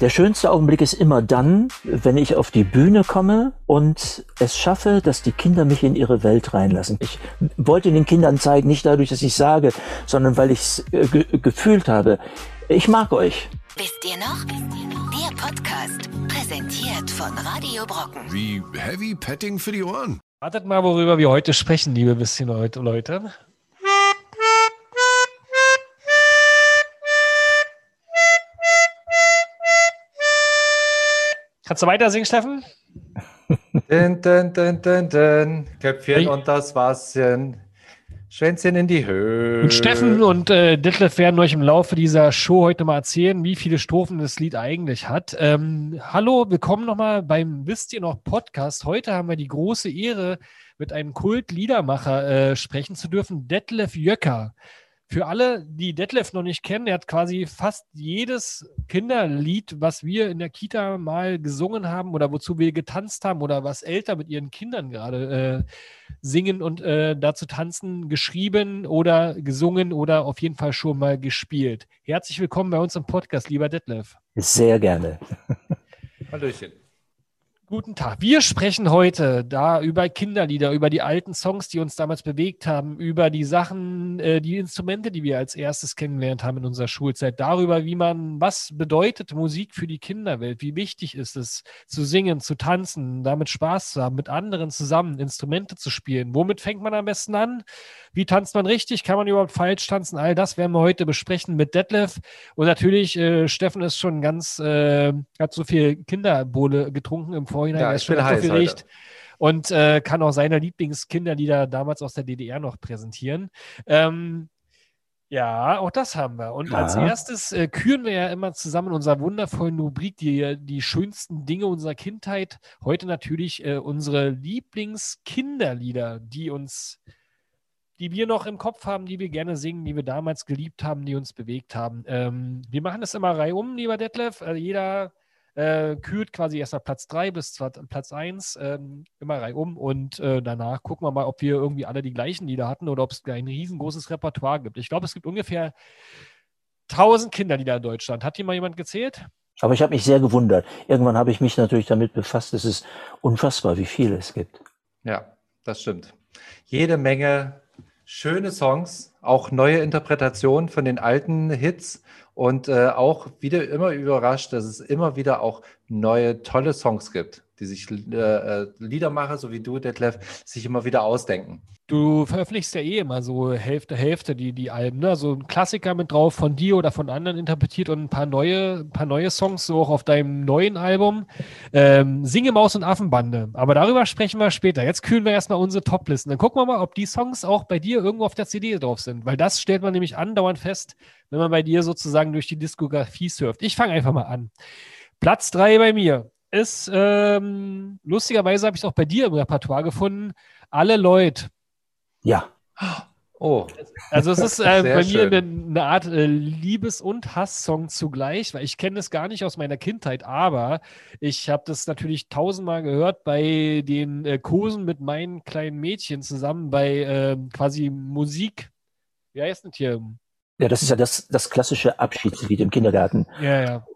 Der schönste Augenblick ist immer dann, wenn ich auf die Bühne komme und es schaffe, dass die Kinder mich in ihre Welt reinlassen. Ich wollte den Kindern zeigen, nicht dadurch, dass ich sage, sondern weil ich es äh, ge gefühlt habe. Ich mag euch. Wisst ihr noch? Der Podcast, präsentiert von Radio Brocken. Wie Heavy Petting für die Ohren. Wartet mal, worüber wir heute sprechen, liebe bisschen Leute. Kannst du weiter singen, Steffen? Dün, dün, dün, dün, dün. Köpfchen und das Waschen. Schwänzchen in die Höhe. Und Steffen und äh, Detlef werden euch im Laufe dieser Show heute mal erzählen, wie viele Strophen das Lied eigentlich hat. Ähm, hallo, willkommen nochmal beim Wisst ihr noch Podcast. Heute haben wir die große Ehre, mit einem Kult-Liedermacher äh, sprechen zu dürfen, Detlef Jöcker. Für alle, die Detlef noch nicht kennen, er hat quasi fast jedes Kinderlied, was wir in der Kita mal gesungen haben oder wozu wir getanzt haben oder was Eltern mit ihren Kindern gerade äh, singen und äh, dazu tanzen, geschrieben oder gesungen oder auf jeden Fall schon mal gespielt. Herzlich willkommen bei uns im Podcast, lieber Detlef. Sehr gerne. Hallöchen. Guten Tag. Wir sprechen heute da über Kinderlieder, über die alten Songs, die uns damals bewegt haben, über die Sachen, äh, die Instrumente, die wir als erstes kennengelernt haben in unserer Schulzeit, darüber, wie man, was bedeutet Musik für die Kinderwelt, wie wichtig ist es, zu singen, zu tanzen, damit Spaß zu haben, mit anderen zusammen Instrumente zu spielen. Womit fängt man am besten an? Wie tanzt man richtig? Kann man überhaupt falsch tanzen? All das werden wir heute besprechen mit Detlef. Und natürlich, äh, Steffen ist schon ganz, äh, hat so viel Kinderbohle getrunken im Vorhinein. Ja, er ist schon aufgeregt und äh, kann auch seine Lieblingskinderlieder damals aus der DDR noch präsentieren. Ähm, ja, auch das haben wir. Und Ja. als erstes äh, küren wir ja immer zusammen in unserer wundervollen Rubrik die, die schönsten Dinge unserer Kindheit. Heute natürlich äh, unsere Lieblingskinderlieder, die uns, die wir noch im Kopf haben, die wir gerne singen, die wir damals geliebt haben, die uns bewegt haben. Ähm, wir machen das immer reihum, lieber Detlef. Äh, jeder äh, kürt quasi erst mal Platz 3 bis Platz 1, ähm, immer reihum. Und äh, danach gucken wir mal, ob wir irgendwie alle die gleichen Lieder hatten oder ob es ein riesengroßes Repertoire gibt. Ich glaube, es gibt ungefähr 1000 Kinderlieder in Deutschland. Hat hier mal jemand gezählt? Aber ich habe mich sehr gewundert. Irgendwann habe ich mich natürlich damit befasst. Es ist unfassbar, wie viele es gibt. Ja, das stimmt. Jede Menge schöne Songs, auch neue Interpretationen von den alten Hits und äh, auch wieder immer überrascht, dass es immer wieder auch neue tolle Songs gibt, die sich äh, äh, Liedermacher, so wie du, Detlef, sich immer wieder ausdenken. Du veröffentlichst ja eh immer so Hälfte, Hälfte die, die Alben, ne? So ein Klassiker mit drauf von dir oder von anderen interpretiert und ein paar neue, ein paar neue Songs so auch auf deinem neuen Album. Ähm, Singe Maus und Affenbande. Aber darüber sprechen wir später. Jetzt kühlen wir erstmal unsere Toplisten. Dann gucken wir mal, ob die Songs auch bei dir irgendwo auf der CD drauf sind. Weil das stellt man nämlich andauernd fest, wenn man bei dir sozusagen durch die Diskografie surft. Ich fange einfach mal an. Platz drei bei mir ist, ähm, lustigerweise habe ich es auch bei dir im Repertoire gefunden, Alle Leute. Ja, Oh, Also es ist äh, bei schön. mir eine, eine Art äh, Liebes- und Hasssong zugleich, weil ich kenne es gar nicht aus meiner Kindheit, aber ich habe das natürlich tausendmal gehört bei den äh, Kursen mit meinen kleinen Mädchen zusammen bei ähm, quasi Musik. Wie heißt das hier? ja, das ist ja das, das klassische Abschiedslied im Kindergarten. Ja, ja.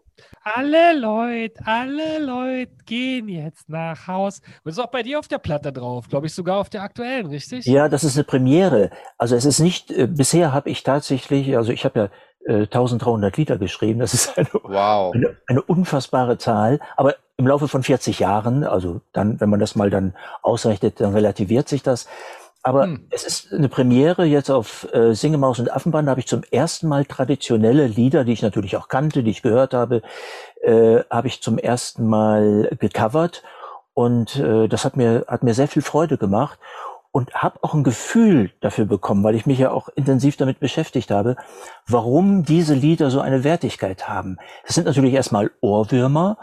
Alle Leute, alle Leute gehen jetzt nach Haus. Und ist auch bei dir auf der Platte drauf, glaube ich, sogar auf der aktuellen, richtig? Ja, das ist eine Premiere. Also es ist nicht, äh, bisher habe ich tatsächlich, also ich habe ja äh, 1300 Lieder geschrieben, das ist eine, wow. eine, eine unfassbare Zahl, aber im Laufe von 40 Jahren, also dann, wenn man das mal dann ausrechnet, dann relativiert sich das. Aber Hm. es ist eine Premiere jetzt auf äh, Singemaus und Affenband, da habe ich zum ersten Mal traditionelle Lieder, die ich natürlich auch kannte, die ich gehört habe, äh, habe ich zum ersten Mal gecovert und äh, das hat mir hat mir sehr viel Freude gemacht und habe auch ein Gefühl dafür bekommen, weil ich mich ja auch intensiv damit beschäftigt habe, warum diese Lieder so eine Wertigkeit haben. Das sind natürlich erstmal Ohrwürmer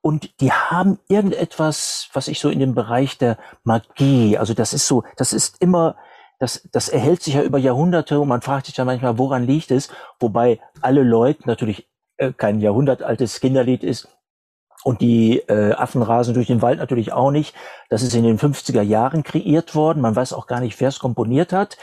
und die haben irgendetwas, was ich so in dem Bereich der Magie, also das ist so, das ist immer, das, das erhält sich ja über Jahrhunderte und man fragt sich ja manchmal, woran liegt es, wobei alle Leute natürlich äh, kein jahrhundertaltes Kinderlied ist, und die äh, Affen rasen durch den Wald natürlich auch nicht. Das ist in den 50er Jahren kreiert worden. Man weiß auch gar nicht, wer es komponiert hat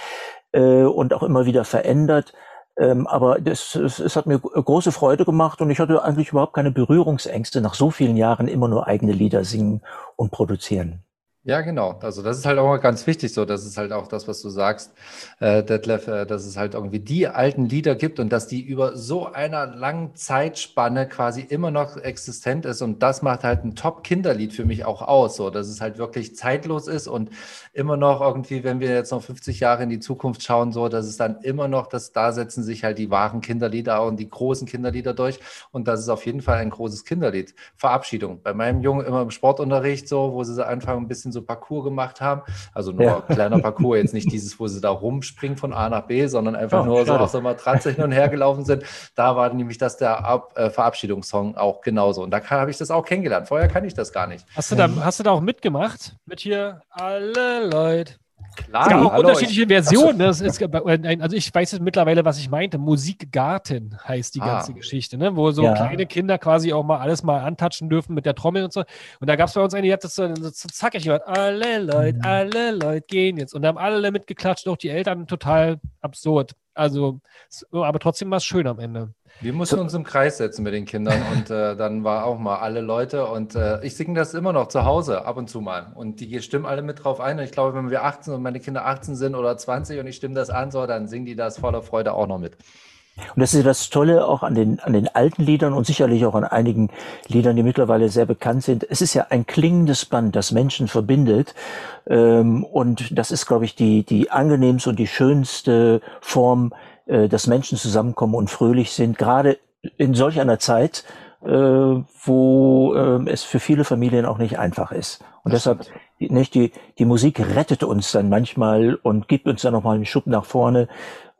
äh, und auch immer wieder verändert. Ähm, aber das, es, es hat mir große Freude gemacht und ich hatte eigentlich überhaupt keine Berührungsängste, nach so vielen Jahren immer nur eigene Lieder singen und produzieren. Ja, genau. Also das ist halt auch ganz wichtig so. Das ist halt auch das, was du sagst, äh, Detlef, äh, dass es halt irgendwie die alten Lieder gibt und dass die über so einer langen Zeitspanne quasi immer noch existent ist. Und das macht halt ein Top-Kinderlied für mich auch aus, so dass es halt wirklich zeitlos ist und immer noch irgendwie, wenn wir jetzt noch 50 Jahre in die Zukunft schauen, so, dass es dann immer noch, dass da setzen sich halt die wahren Kinderlieder und die großen Kinderlieder durch. Und das ist auf jeden Fall ein großes Kinderlied. Verabschiedung. Bei meinem Jungen immer im Sportunterricht so, wo sie anfangen ein bisschen so Parcours gemacht haben. Also nur ja. kleiner Parcours, jetzt nicht dieses, wo sie da rumspringen von A nach B, sondern einfach oh, nur schade. so auf der Matratze hin und her gelaufen sind. Da war nämlich das der Ab äh, Verabschiedungssong auch genauso. Und da habe ich das auch kennengelernt. Vorher kann ich das gar nicht. Hast du da, hast du da auch mitgemacht? Mit hier alle Leute. Klar, es gibt auch unterschiedliche Versionen. Das ist, also ich weiß jetzt mittlerweile, was ich meinte. Musikgarten heißt die ah. ganze Geschichte, ne? wo so ja. kleine Kinder quasi auch mal alles mal antatschen dürfen mit der Trommel und so. Und da gab es bei uns eine, die hat das so, so zackig gehört. Alle Leute, mhm. alle Leute gehen jetzt. Und da haben alle mitgeklatscht, auch die Eltern total absurd. Also, aber trotzdem war es schön am Ende. Wir mussten uns im Kreis setzen mit den Kindern und äh, dann war auch mal alle Leute und äh, ich singe das immer noch zu Hause ab und zu mal und die stimmen alle mit drauf ein und ich glaube, wenn wir 18 und meine Kinder 18 sind oder 20 und ich stimme das an, so, dann singen die das voller Freude auch noch mit. Und das ist ja das Tolle auch an den, an den alten Liedern und sicherlich auch an einigen Liedern, die mittlerweile sehr bekannt sind. Es ist ja ein klingendes Band, das Menschen verbindet. Ähm, und das ist, glaube ich, die, die angenehmste und die schönste Form, äh, dass Menschen zusammenkommen und fröhlich sind, gerade in solch einer Zeit, äh, wo äh, es für viele Familien auch nicht einfach ist. Und das deshalb, die, nicht, die, die Musik rettet uns dann manchmal und gibt uns dann nochmal einen Schub nach vorne.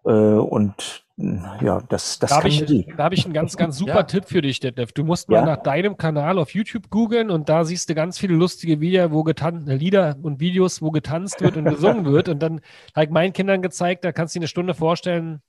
Äh, und ja, das, das da habe ich, hab ich einen ganz, ganz super ja. Tipp für dich, Detlef. Du musst mal ja. nach deinem Kanal auf YouTube googeln und da siehst du ganz viele lustige Videos, wo getan äh, Lieder und Videos, wo getanzt wird und gesungen wird. Und dann habe ich meinen Kindern gezeigt, da kannst du dir eine Stunde vorstellen,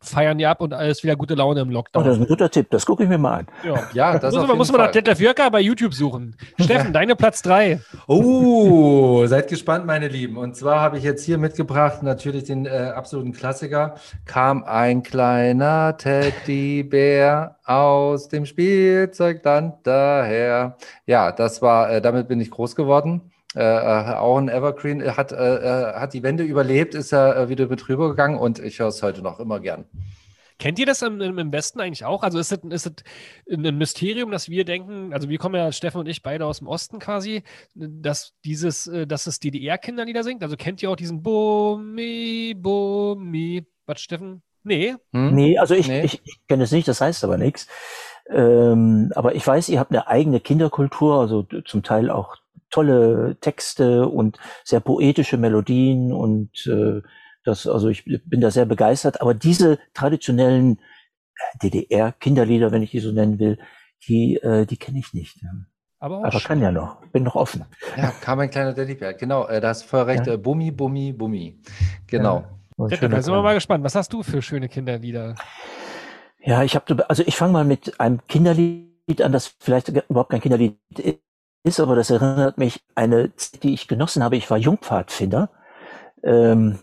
feiern die ab und alles wieder gute Laune im Lockdown. Oh, das ist ein guter Tipp, das gucke ich mir mal an. Ja, ja das muss, man, muss man nach Detlef Jörger bei YouTube suchen. Steffen, deine Platz 3. Oh, seid gespannt, meine Lieben. Und zwar habe ich jetzt hier mitgebracht natürlich den äh, absoluten Klassiker. Kam ein kleiner Teddybär aus dem Spielzeugland daher. Ja, das war, äh, damit bin ich groß geworden. Äh, äh, auch ein Evergreen, hat, äh, äh, hat die Wende überlebt, ist er äh, wieder mit rübergegangen und ich höre es heute noch immer gern. Kennt ihr das im, im Westen eigentlich auch? Also ist es, ist es ein Mysterium, dass wir denken, also wir kommen ja, Steffen und ich, beide aus dem Osten quasi, dass dieses, äh, dass es DDR-Kinderlieder singt? Also kennt ihr auch diesen Bumi, Bumi, was Steffen? Nee. Hm? Nee, also ich, nee. ich, ich kenne es nicht, das heißt aber nichts. Ähm, aber ich weiß, ihr habt eine eigene Kinderkultur, also zum Teil auch tolle Texte und sehr poetische Melodien und äh, das, also ich bin da sehr begeistert. Aber diese traditionellen äh, DDR-Kinderlieder, wenn ich die so nennen will, die, äh, die kenne ich nicht. Aber, Aber kann ja noch. Bin noch offen. Ja, kam ein kleiner Teddybär. Genau, äh, da hast voll recht. Ja. Äh, Bummi, Bummi, Bummi. Genau. Ja, da sind wir mal gespannt. Was hast du für schöne Kinderlieder? Ja, ich habe, also ich fange mal mit einem Kinderlied an, das vielleicht überhaupt kein Kinderlied ist, aber das erinnert mich eine Zeit, die ich genossen habe. Ich war Jungpfadfinder. Ähm,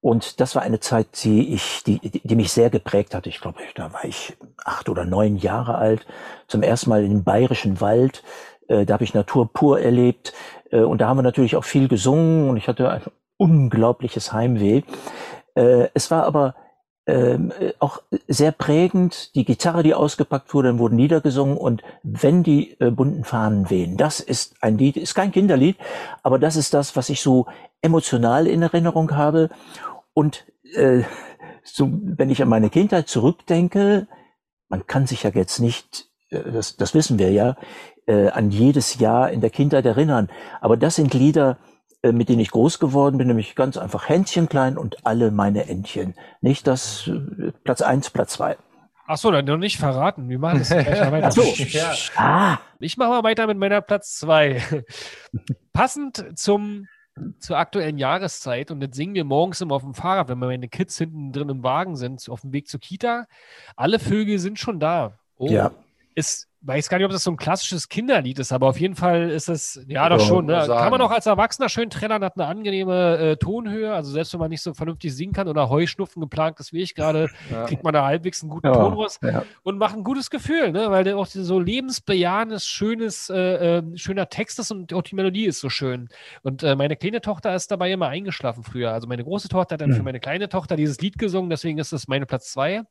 und das war eine Zeit, die ich, die, die mich sehr geprägt hat. Ich glaube, da war ich acht oder neun Jahre alt. Zum ersten Mal den bayerischen Wald. Äh, da habe ich Natur pur erlebt. Äh, und da haben wir natürlich auch viel gesungen und ich hatte ein unglaubliches Heimweh. Äh, es war aber ähm, äh, auch sehr prägend. Die Gitarre, die ausgepackt wurde, dann wurden Lieder gesungen und wenn die äh, bunten Fahnen wehen, das ist ein Lied, ist kein Kinderlied, aber das ist das, was ich so emotional in Erinnerung habe. Und äh, so, wenn ich an meine Kindheit zurückdenke, man kann sich ja jetzt nicht, äh, das, das wissen wir ja, äh, an jedes Jahr in der Kindheit erinnern. Aber das sind Lieder, mit denen ich groß geworden bin, nämlich ganz einfach Händchen klein und alle meine Entchen. Nicht das äh, Platz eins, Platz zwei. Ach so, dann noch nicht verraten. Wir machen das gleich mal weiter. Ach so. ja. ah. Ich mache mal weiter mit meiner Platz zwei. Passend zum zur aktuellen Jahreszeit und jetzt singen wir morgens immer auf dem Fahrrad, wenn meine Kids hinten drin im Wagen sind, auf dem Weg zur Kita. Alle Vögel sind schon da. Oh. Ja. Ist weiß gar nicht, ob das so ein klassisches Kinderlied ist, aber auf jeden Fall ist es, ja, doch Ja, schon. Ne? Kann man auch als Erwachsener schön trällern, hat eine angenehme äh, Tonhöhe. Also selbst wenn man nicht so vernünftig singen kann oder Heuschnupfen geplant ist wie ich gerade, Ja. kriegt man da halbwegs einen guten Ja, Ton raus und macht ein gutes Gefühl, ne? weil der auch so lebensbejahendes, schönes, äh, äh, schöner Text ist und auch die Melodie ist so schön. Und äh, meine kleine Tochter ist dabei immer eingeschlafen früher. Also meine große Tochter hat dann für Hm. meine kleine Tochter dieses Lied gesungen, deswegen ist es meine Platz zwei.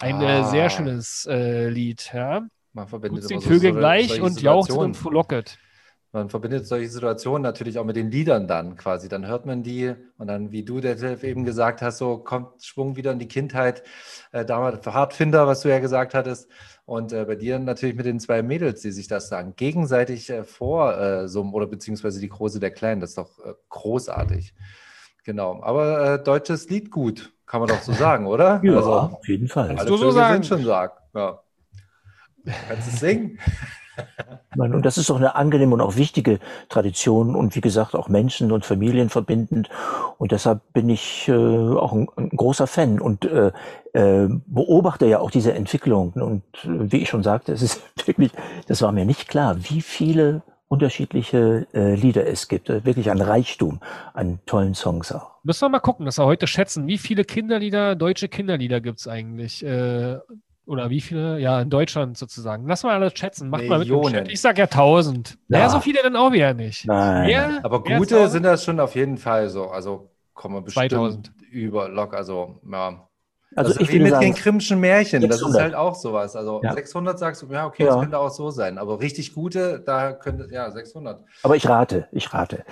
Ein äh, Ah. sehr schönes äh, Lied, ja. Man verbindet immer den so- Vögeln so- gleich solche und jauchzt Situationen. und frohlocket. Man verbindet solche Situationen natürlich auch mit den Liedern dann quasi. Dann hört man die und dann, wie du Detlef, eben gesagt hast, so kommt Schwung wieder in die Kindheit. Äh, damals für Hardfinder, was du ja gesagt hattest. Und äh, bei dir natürlich mit den zwei Mädels, die sich das dann gegenseitig äh, vor äh, so oder beziehungsweise die Große der Kleinen. Das ist doch äh, großartig. Genau. Aber äh, deutsches Lied gut, kann man doch so sagen, oder? Ja, Also, auf jeden Fall. alle du so Vögel sagen? sind schon sagen. Ja. Kannst du singen? Meine, Und das ist doch eine angenehme und auch wichtige Tradition und wie gesagt auch Menschen und Familien verbindend. Und deshalb bin ich äh, auch ein, ein großer Fan und äh, äh, beobachte ja auch diese Entwicklung. Und äh, wie ich schon sagte, es ist wirklich, das war mir nicht klar, wie viele unterschiedliche äh, Lieder es gibt. Äh, Wirklich ein Reichtum an tollen Songs auch. Müssen wir mal gucken, dass wir heute schätzen, wie viele Kinderlieder, deutsche Kinderlieder gibt es eigentlich? Äh, oder wie viele, ja, in Deutschland sozusagen. Lass mal alles schätzen. Macht mal mit. Chat. Ich sag ja 1000. Ja. Naja, so viele dann auch wieder nicht. Nein. Mehr? Aber gute 1000? sind das schon auf jeden Fall so. Also kommen wir bestimmt 2000. über lock. Also, ja. Also das ich ist wie mit den sagen, Grimmschen Märchen. Das ist 600. halt auch sowas. Also Ja. 600 sagst du, ja, okay, Ja. das könnte auch so sein. Aber richtig gute, da könnte, ja, 600. aber ich rate, ich rate.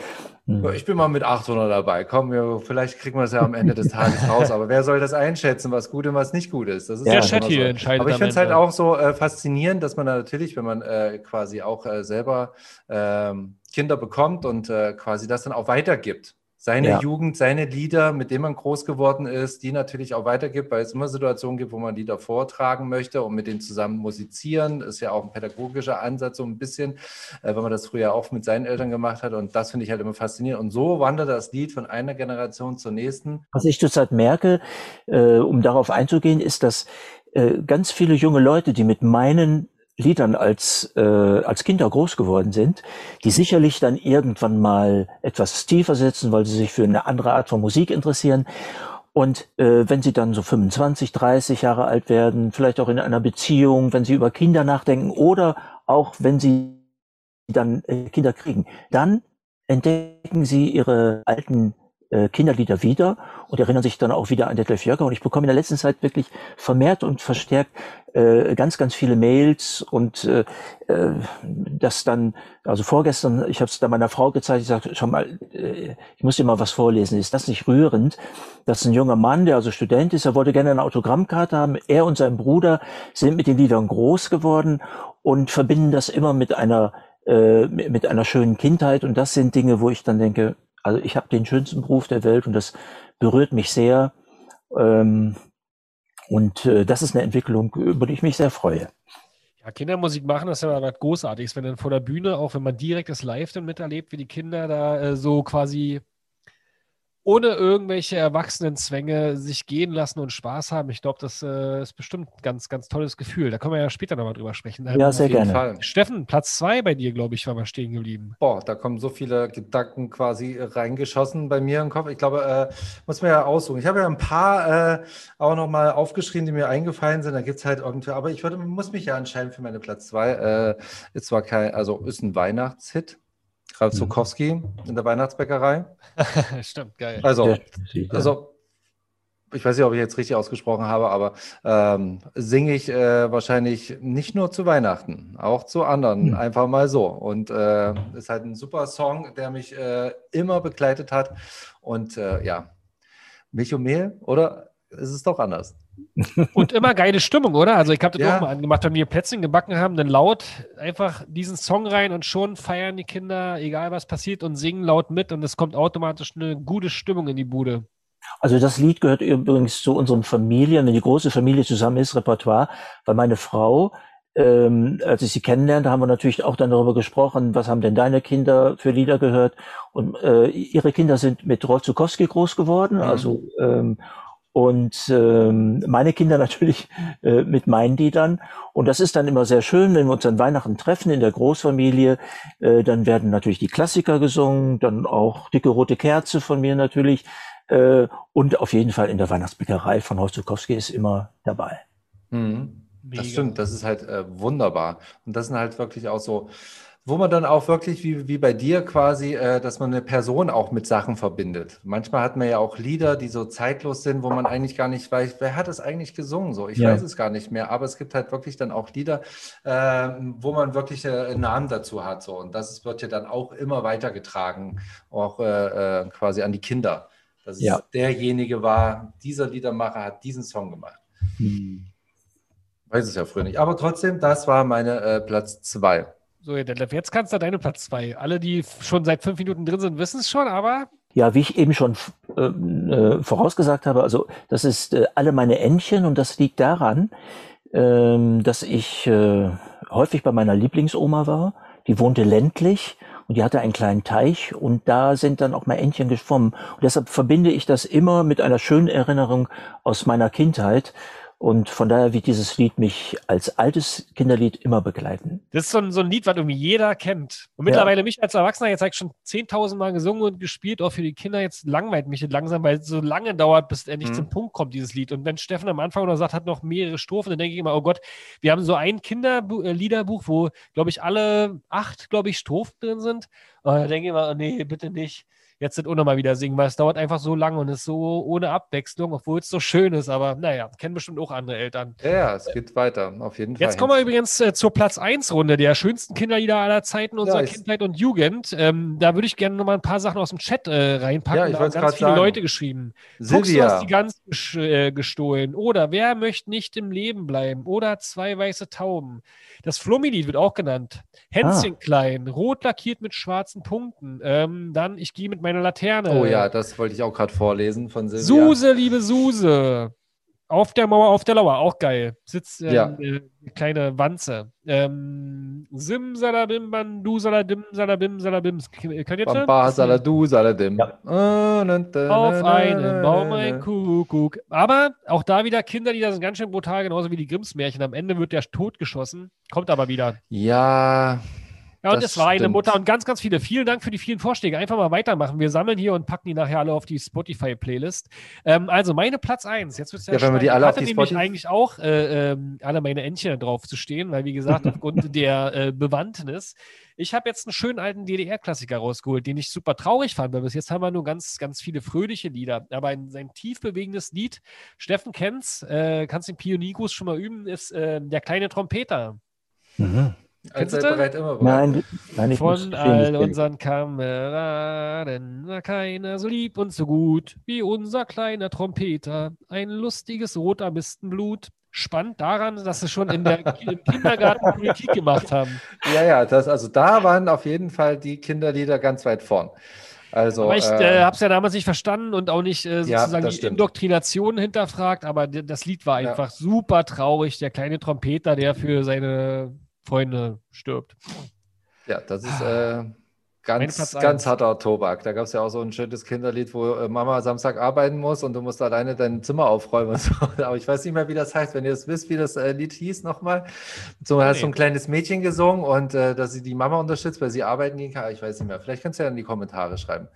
Hm. Ich bin mal mit 800 dabei. Komm, wir, vielleicht kriegen wir es ja am Ende des Tages raus. Aber wer soll das einschätzen, was gut und was nicht gut ist? Das ist Der Chat hier so. entscheidet Aber ich finde es halt auch so äh, faszinierend, dass man da natürlich, wenn man äh, quasi auch äh, selber ähm, Kinder bekommt und äh, quasi das dann auch weitergibt. Seine Ja. Jugend, seine Lieder, mit denen man groß geworden ist, die natürlich auch weitergibt, weil es immer Situationen gibt, wo man Lieder vortragen möchte und mit denen zusammen musizieren. Ist ja auch ein pädagogischer Ansatz, so ein bisschen, äh, weil man das früher auch mit seinen Eltern gemacht hat. Und das finde ich halt immer faszinierend. Und so wandert das Lied von einer Generation zur nächsten. Was ich zurzeit merke, äh, um darauf einzugehen, ist, dass äh, ganz viele junge Leute, die mit meinen Liedern als, äh, als Kinder groß geworden sind, die sicherlich dann irgendwann mal etwas tiefer sitzen, weil sie sich für eine andere Art von Musik interessieren. Und äh, wenn sie dann so 25, 30 Jahre alt werden, vielleicht auch in einer Beziehung, wenn sie über Kinder nachdenken oder auch wenn sie dann äh, Kinder kriegen, dann entdecken sie ihre alten äh, Kinderlieder wieder und erinnern sich dann auch wieder an Detlef Jöcker. Und ich bekomme in der letzten Zeit wirklich vermehrt und verstärkt äh, ganz, ganz viele Mails und äh, äh, das dann, also vorgestern, ich habe es dann meiner Frau gezeigt, ich sagte, schau mal, äh, ich muss dir mal was vorlesen. Ist das nicht rührend? Das ist ein junger Mann, der also Student ist, er wollte gerne eine Autogrammkarte haben. Er und sein Bruder sind mit den Liedern groß geworden und verbinden das immer mit einer äh, mit einer schönen Kindheit. Und das sind Dinge, wo ich dann denke, also ich habe den schönsten Beruf der Welt und das berührt mich sehr. Ähm, und äh, das ist eine Entwicklung, über die ich mich sehr freue. Ja, Kindermusik machen ist ja was Großartiges, wenn dann vor der Bühne, auch wenn man direkt das Live dann miterlebt, wie die Kinder da äh, so quasi ohne irgendwelche Erwachsenenzwänge sich gehen lassen und Spaß haben. Ich glaube, das äh, ist bestimmt ein ganz, ganz tolles Gefühl. Da können wir ja später nochmal drüber sprechen. Ja, sehr Auf jeden gerne. Fall. Steffen, Platz zwei bei dir, glaube ich, war mal stehen geblieben. Boah, da kommen so viele Gedanken quasi reingeschossen bei mir im Kopf. Ich glaube, äh, muss man ja aussuchen. Ich habe ja ein paar äh, auch nochmal aufgeschrieben, die mir eingefallen sind. Da gibt es halt irgendwie, aber ich würde, muss mich ja entscheiden für meine Platz zwei. Äh, ist zwar kein, also ist ein Weihnachtshit. Ralf Mhm. Zukowski in der Weihnachtsbäckerei. Stimmt, geil. Also, also ich weiß nicht, ob ich jetzt richtig ausgesprochen habe, aber ähm, singe ich äh, wahrscheinlich nicht nur zu Weihnachten, auch zu anderen, Hm. einfach mal so. Und äh, ist halt ein super Song, der mich äh, immer begleitet hat. Und äh, ja, Milch und Mehl, oder ist es doch anders? Und immer geile Stimmung, oder? Also ich habe das Ja. auch mal angemacht, wenn wir Plätzchen gebacken haben, dann laut einfach diesen Song rein und schon feiern die Kinder, egal was passiert, und singen laut mit und es kommt automatisch eine gute Stimmung in die Bude. Also das Lied gehört übrigens zu unseren Familien, wenn die große Familie zusammen ist, Repertoire, weil meine Frau, ähm, als ich sie kennenlernte, haben wir natürlich auch dann darüber gesprochen, was haben denn deine Kinder für Lieder gehört? Und äh, ihre Kinder sind mit Rolf Zukowski groß geworden, Mhm. also ähm, und ähm, meine Kinder natürlich äh, mit meinen Liedern. Und das ist dann immer sehr schön, wenn wir uns an Weihnachten treffen in der Großfamilie. Äh, dann werden natürlich die Klassiker gesungen, dann auch Dicke Rote Kerze von mir natürlich. Äh, und auf jeden Fall in der Weihnachtsbäckerei von Horst Zukowski ist immer dabei. Mhm. Das stimmt, das ist halt äh, wunderbar. Und das sind halt wirklich auch so, wo man dann auch wirklich, wie, wie bei dir quasi, äh, dass man eine Person auch mit Sachen verbindet. Manchmal hat man ja auch Lieder, die so zeitlos sind, wo man eigentlich gar nicht weiß, wer hat es eigentlich gesungen? So, ich Ja. weiß es gar nicht mehr, aber es gibt halt wirklich dann auch Lieder, äh, wo man wirklich äh, einen Namen dazu hat. So. Und das wird ja dann auch immer weitergetragen, auch äh, äh, quasi an die Kinder. Dass es Ja. derjenige war, dieser Liedermacher hat diesen Song gemacht. Weiß es ja früher nicht. Aber trotzdem, das war meine äh, Platz zwei. So, jetzt kannst du deine Platz zwei. Alle, die schon seit fünf Minuten drin sind, wissen es schon, aber Ja, wie ich eben schon ähm, äh, vorausgesagt habe, also das ist äh, alle meine Entchen und das liegt daran, ähm, dass ich äh, häufig bei meiner Lieblingsoma war. Die wohnte ländlich und die hatte einen kleinen Teich und da sind dann auch mal Entchen geschwommen. Und deshalb verbinde ich das immer mit einer schönen Erinnerung aus meiner Kindheit. Und von daher wird dieses Lied mich als altes Kinderlied immer begleiten. das ist so ein, so ein Lied, was irgendwie jeder kennt. Und mittlerweile mich als Erwachsener, jetzt habe ich schon 10.000 Mal gesungen und gespielt, auch für die Kinder. Jetzt langweilt mich das langsam, weil es so lange dauert, bis es endlich Mhm. zum Punkt kommt, dieses Lied. Und wenn Steffen am Anfang noch sagt, hat noch mehrere Strophen, dann denke ich immer, oh Gott, wir haben so ein Kinderliederbuch, wo, glaube ich, alle acht, glaube ich, Strophen drin sind. Und da denke ich immer, oh, nee, bitte nicht. Jetzt sind auch noch mal wieder singen, weil es dauert einfach so lange und ist so ohne Abwechslung, obwohl es so schön ist. Aber naja, kennen bestimmt auch andere Eltern. Ja, ja, es geht weiter, auf jeden Fall. Jetzt kommen wir übrigens äh, zur Platz 1 Runde der schönsten Kinderlieder aller Zeiten unserer ich- Kindheit und Jugend. Ähm, da würde ich gerne noch mal ein paar Sachen aus dem Chat äh, reinpacken. Ja, ich da haben ganz viele sagen. Leute geschrieben. Fuchs, du hast Silvia. die ganz äh, gestohlen. Oder wer möchte nicht im Leben bleiben? Oder zwei weiße Tauben. Das Flummi-Lied wird auch genannt. Hänschen Ah. klein, rot lackiert mit schwarzen Punkten. Ähm, dann Ich gehe mit meiner Laterne. Oh ja, das wollte ich auch gerade vorlesen von Silvia. Suse, liebe Suse. Auf der Mauer, auf der Lauer, auch geil. Sitzt ähm, Ja. äh, eine kleine Wanze. Ähm, Sim, salabim, bandu, saladim, salabim, salabim. Könnt ihr das? Bamba, Saladu, Saladim. Ja. Auf einem Baum ein Kuckuck. Aber auch da wieder Kinderlieder sind ganz schön brutal, genauso wie die Grimms Märchen. Am Ende wird der totgeschossen, kommt aber wieder. Ja, Ja, und Das es war eine stimmt. Mutter und ganz, ganz viele. Vielen Dank für die vielen Vorschläge. Einfach mal weitermachen. Wir sammeln hier und packen die nachher alle auf die Spotify-Playlist. Ähm, also meine Platz 1. Jetzt wird's Ja, wenn wir die alle ich auf hatte die nämlich Spotify- eigentlich auch äh, ähm, alle meine Entchen drauf zu stehen, weil wie gesagt, aufgrund der äh, Bewandtnis. Ich habe jetzt einen schönen alten DDR-Klassiker rausgeholt, den ich super traurig fand, weil bis jetzt haben wir nur ganz, ganz viele fröhliche Lieder. Aber ein, sein tief bewegendes Lied, Steffen kennt's, äh, kannst den Pionigus schon mal üben, ist äh, der kleine Trompeter. Mhm. Kennst allzeit du? bereit, immer bereit. Nein, nein, ich muss Von all unseren Kameraden war keiner so lieb und so gut wie unser kleiner Trompeter. Ein lustiges Rotarmistenblut. Spannend daran, dass sie schon in der, im Kindergarten Politik gemacht haben. Ja, ja, das, also da waren auf jeden Fall die Kinderlieder ganz weit vorn. Also, Aber ich ähm, äh, habe es ja damals nicht verstanden und auch nicht äh, Ja, sozusagen das die stimmt. Indoktrination hinterfragt, aber das Lied war Ja. einfach super traurig. Der kleine Trompeter, der für seine Freunde stirbt. ja, das ist äh, ganz, ganz harter Tobak. Da gab es ja auch so ein schönes Kinderlied, wo äh, Mama Samstag arbeiten muss und du musst alleine dein Zimmer aufräumen und so. Aber ich weiß nicht mehr, wie das heißt. Wenn ihr das wisst, wie das äh, Lied hieß nochmal. So hast Nee. so ein kleines Mädchen gesungen und äh, dass sie die Mama unterstützt, weil sie arbeiten gehen kann. Ich weiß nicht mehr. Vielleicht kannst du ja in die Kommentare schreiben.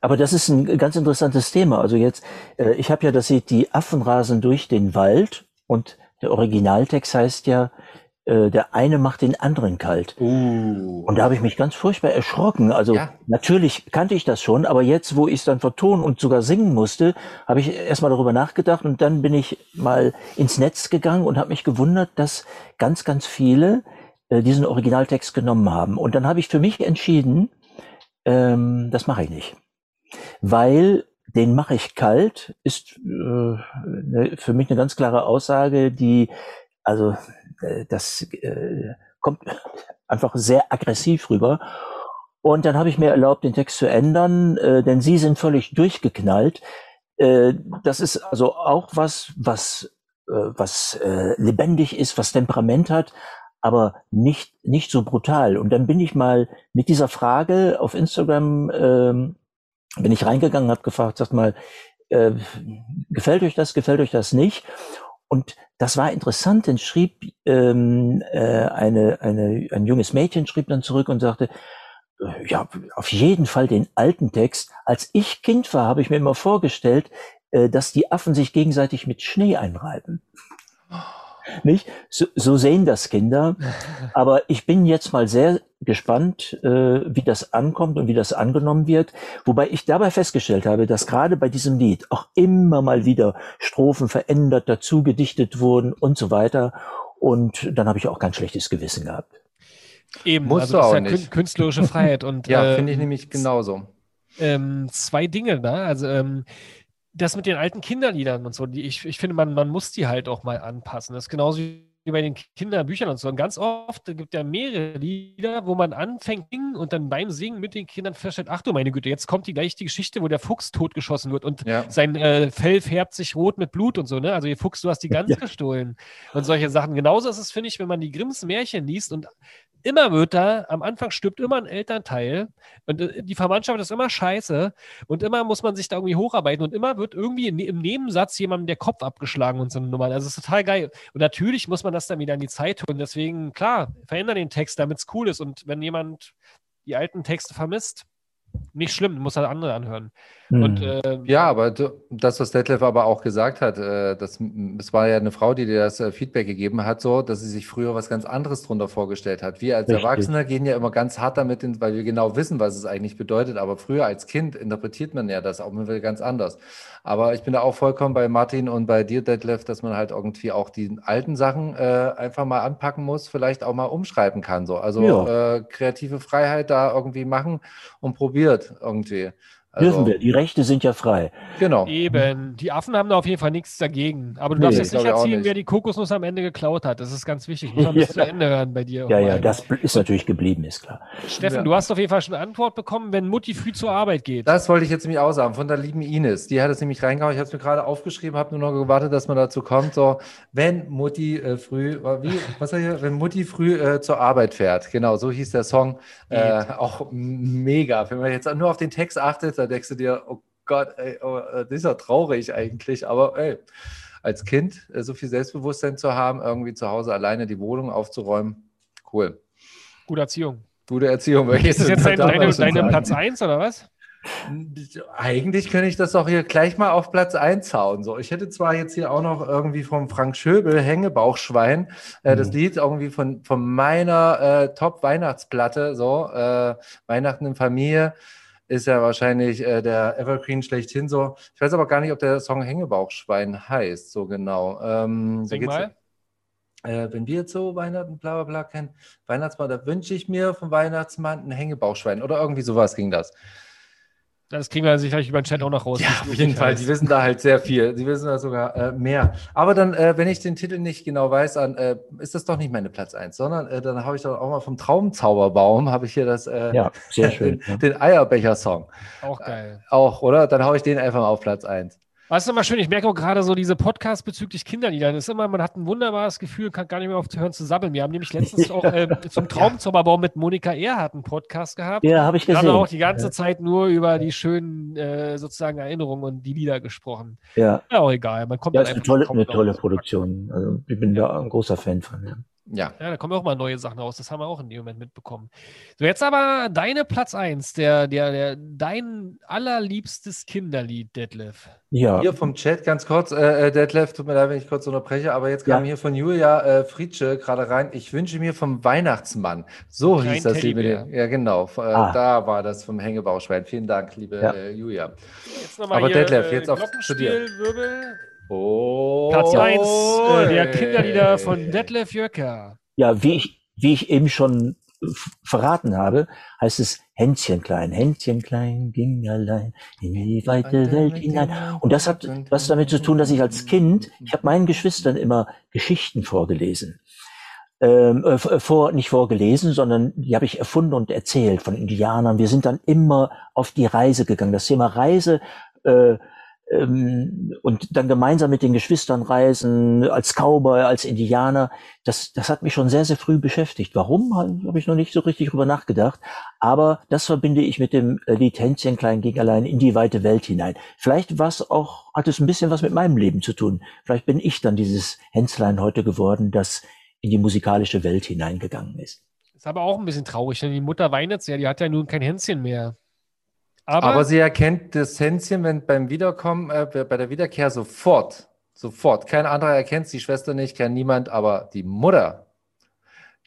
Aber das ist ein ganz interessantes Thema. Also jetzt, äh, ich habe ja das Lied Die Affen rasen durch den Wald und der Originaltext heißt ja, äh, der eine macht den anderen kalt. Uh. Und da habe ich mich ganz furchtbar erschrocken. Also Ja. natürlich kannte ich das schon, aber jetzt, wo ich es dann vertonen und sogar singen musste, habe ich erstmal darüber nachgedacht und dann bin ich mal ins Netz gegangen und habe mich gewundert, dass ganz, ganz viele äh, diesen Originaltext genommen haben. Und dann habe ich für mich entschieden, ähm, das mache ich nicht. Weil den mache ich kalt, ist äh, ne, für mich eine ganz klare Aussage, die, also das äh, kommt einfach sehr aggressiv rüber. Und dann habe ich mir erlaubt, den Text zu ändern, äh, denn sie sind völlig durchgeknallt. Äh, das ist also auch was, was, äh, was äh, lebendig ist, was Temperament hat, aber nicht, nicht so brutal. Und dann bin ich mal mit dieser Frage auf Instagram, ähm, bin ich reingegangen, habe gefragt, sag mal, äh, gefällt euch das, gefällt euch das nicht? Und das war interessant, denn schrieb ähm, äh, eine, eine, ein junges Mädchen schrieb dann zurück und sagte, äh, ja, auf jeden Fall den alten Text. Als ich Kind war, habe ich mir immer vorgestellt, äh, dass die Affen sich gegenseitig mit Schnee einreiben. Nicht? So, so sehen das Kinder. Aber ich bin jetzt mal sehr gespannt, äh, wie das ankommt und wie das angenommen wird. Wobei ich dabei festgestellt habe, dass gerade bei diesem Lied auch immer mal wieder Strophen verändert, dazu gedichtet wurden und so weiter. Und dann habe ich auch kein schlechtes Gewissen gehabt. Eben, Musst also du das ist auch ja nicht. kün- künstlerische Freiheit. Und, Ja, ähm, finde ich nämlich genauso. ähm, zwei Dinge, ne? Also ähm, das mit den alten Kinderliedern und so, die ich, ich finde, man, man muss die halt auch mal anpassen. Das ist genauso wie bei den Kinderbüchern und so. Und ganz oft gibt es ja mehrere Lieder, wo man anfängt singen und dann beim Singen mit den Kindern feststellt, ach du meine Güte, jetzt kommt die gleich die Geschichte, wo der Fuchs totgeschossen wird und Ja. sein äh, Fell färbt sich rot mit Blut und so, ne? Also ihr Fuchs, du hast die Gans Ja. gestohlen und solche Sachen. Genauso ist es, finde ich, wenn man die Grimms Märchen liest und immer wird da, am Anfang stirbt immer ein Elternteil und äh, die Verwandtschaft ist immer scheiße und immer muss man sich da irgendwie hocharbeiten und immer wird irgendwie in, im Nebensatz jemandem der Kopf abgeschlagen und so eine Nummer. Also es ist total geil. Und natürlich muss man das dann wieder in die Zeit holen. Deswegen, klar, verändern den Text, damit es cool ist. Und wenn jemand die alten Texte vermisst, nicht schlimm, muss halt andere anhören. Und Hm. äh, Ja, aber du, das, was Detlef aber auch gesagt hat, äh, das, das war ja eine Frau, die dir das äh, Feedback gegeben hat, so, dass sie sich früher was ganz anderes drunter vorgestellt hat. Wir als Richtig. Erwachsene gehen ja immer ganz hart damit, in, weil wir genau wissen, was es eigentlich bedeutet. Aber früher als Kind interpretiert man ja das auch immer ganz anders. Aber ich bin da auch vollkommen bei Martin und bei dir, Detlef, dass man halt irgendwie auch die alten Sachen äh, einfach mal anpacken muss, vielleicht auch mal umschreiben kann. So. Also Ja. äh, kreative Freiheit da irgendwie machen und probiert irgendwie. Dürfen Also, wir. Die Rechte sind ja frei. Genau. Eben. Die Affen haben da auf jeden Fall nichts dagegen. Aber du Nee, darfst jetzt nicht erzählen, nicht. wer die Kokosnuss am Ende geklaut hat. Das ist ganz wichtig. Muss man bis Ja. zu Ende hören bei dir. Ja, ja, das ist natürlich geblieben, ist klar. Steffen, Ja. du hast auf jeden Fall schon eine Antwort bekommen, wenn Mutti früh zur Arbeit geht. Das wollte ich jetzt nämlich auch sagen, von der lieben Ines. Die hat es nämlich reingehauen. Ich habe es mir gerade aufgeschrieben, habe nur noch gewartet, dass man dazu kommt. So, wenn Mutti äh, früh, wie, was war hier? Wenn Mutti früh äh, zur Arbeit fährt. Genau, so hieß der Song. Äh, auch mega. Wenn man jetzt nur auf den Text achtet, dann denkst du dir, oh Gott, ey, oh, äh, das ist ja traurig eigentlich. Aber ey, als Kind äh, so viel Selbstbewusstsein zu haben, irgendwie zu Hause alleine die Wohnung aufzuräumen, cool. Gute Erziehung. Gute Erziehung. möchte ich Ist das jetzt dein, deine, deine. Platz 1 oder was? Eigentlich könnte ich das doch hier gleich mal auf Platz 1 hauen. So, ich hätte zwar jetzt hier auch noch irgendwie vom Frank Schöbel Hängebauchschwein, äh, das Mhm. Lied irgendwie von, von meiner äh, Top-Weihnachtsplatte, so, äh, Weihnachten in Familie, ist ja wahrscheinlich äh, der Evergreen schlechthin so. Ich weiß aber gar nicht, ob der Song Hängebauchschwein heißt, so genau. Ähm, so Sing geht's- mal. Äh, wenn wir jetzt so Weihnachten, bla bla bla kennen, Weihnachtsmann, da wünsche ich mir vom Weihnachtsmann ein Hängebauchschwein oder irgendwie sowas ging das. Das kriegen wir sicherlich über den Chat auch noch raus. Ja, auf jeden Fall. Die wissen da halt sehr viel. Die wissen da sogar äh, mehr. Aber dann, äh, wenn ich den Titel nicht genau weiß, dann äh, ist das doch nicht meine Platz 1, sondern äh, dann habe ich doch auch mal vom Traumzauberbaum, habe ich hier das, äh, Ja, sehr schön. den, den Eierbecher-Song. Auch geil. Auch, oder? Dann haue ich den einfach mal auf Platz 1. Was ist immer schön, ich merke auch gerade so diese Podcasts bezüglich Kinderlieder. Das ist immer, man hat ein wunderbares Gefühl, kann gar nicht mehr aufhören zu sabbeln. Wir haben nämlich letztens auch äh, zum Traumzauberbaum mit Monika Erhardt einen Podcast gehabt. Ja, habe ich Wir haben gesehen. auch die ganze Zeit nur über die schönen äh, sozusagen Erinnerungen und die Lieder gesprochen. Ja, Ja, auch egal. Man kommt ja ist eine tolle, eine tolle. Produktion. Also ich bin da ein großer Fan von. Ja. Ja. Ja, da kommen auch mal neue Sachen raus. Das haben wir auch in dem Moment mitbekommen. So, jetzt aber deine Platz 1, der, der, der, dein allerliebstes Kinderlied, Detlef. ja. Hier vom Chat ganz kurz, äh, äh, Detlef, tut mir leid, wenn ich kurz unterbreche, aber jetzt kam Ja. hier von Julia äh, Fritsche gerade rein. Ich wünsche mir vom Weihnachtsmann. So Kleinen hieß das, liebe. Teddybär. Ja, genau. Äh, Ah. Da war das vom Hängebauchschwein. Vielen Dank, liebe Ja. äh, Julia. Jetzt nochmal Aber hier, Detlef, äh, jetzt auf- zu dir. Glockenspielwirbel. Oh, Platz 1 äh, der Kinderlieder von Detlef Jöcker. Ja, wie ich, wie ich eben schon f- verraten habe, heißt es Händchen klein, Händchen klein ging allein in die weite Welt hinein. Und das hat was damit zu tun, dass ich als Kind, ich habe meinen Geschwistern immer Geschichten vorgelesen. Ähm, äh, v- vor, nicht vorgelesen, sondern die habe ich erfunden und erzählt von Indianern. Wir sind dann immer auf die Reise gegangen. Das Thema Reise äh, ähm, und dann gemeinsam mit den Geschwistern reisen, als Cowboy, als Indianer, das, das hat mich schon sehr, sehr früh beschäftigt. Warum, habe ich noch nicht so richtig drüber nachgedacht. Aber das verbinde ich mit dem Lied Hänschen klein ging allein in die weite Welt hinein. Vielleicht was auch, hat es ein bisschen was mit meinem Leben zu tun. Vielleicht bin ich dann dieses Hänzlein heute geworden, das in die musikalische Welt hineingegangen ist. Ist aber auch ein bisschen traurig, denn die Mutter weint jetzt ja, die hat ja nun kein Hänschen mehr. Aber, aber sie erkennt das Hänschen, wenn beim Wiederkommen, äh, bei der Wiederkehr sofort, sofort. Kein anderer erkennt die Schwester nicht, kennt niemand, aber die Mutter,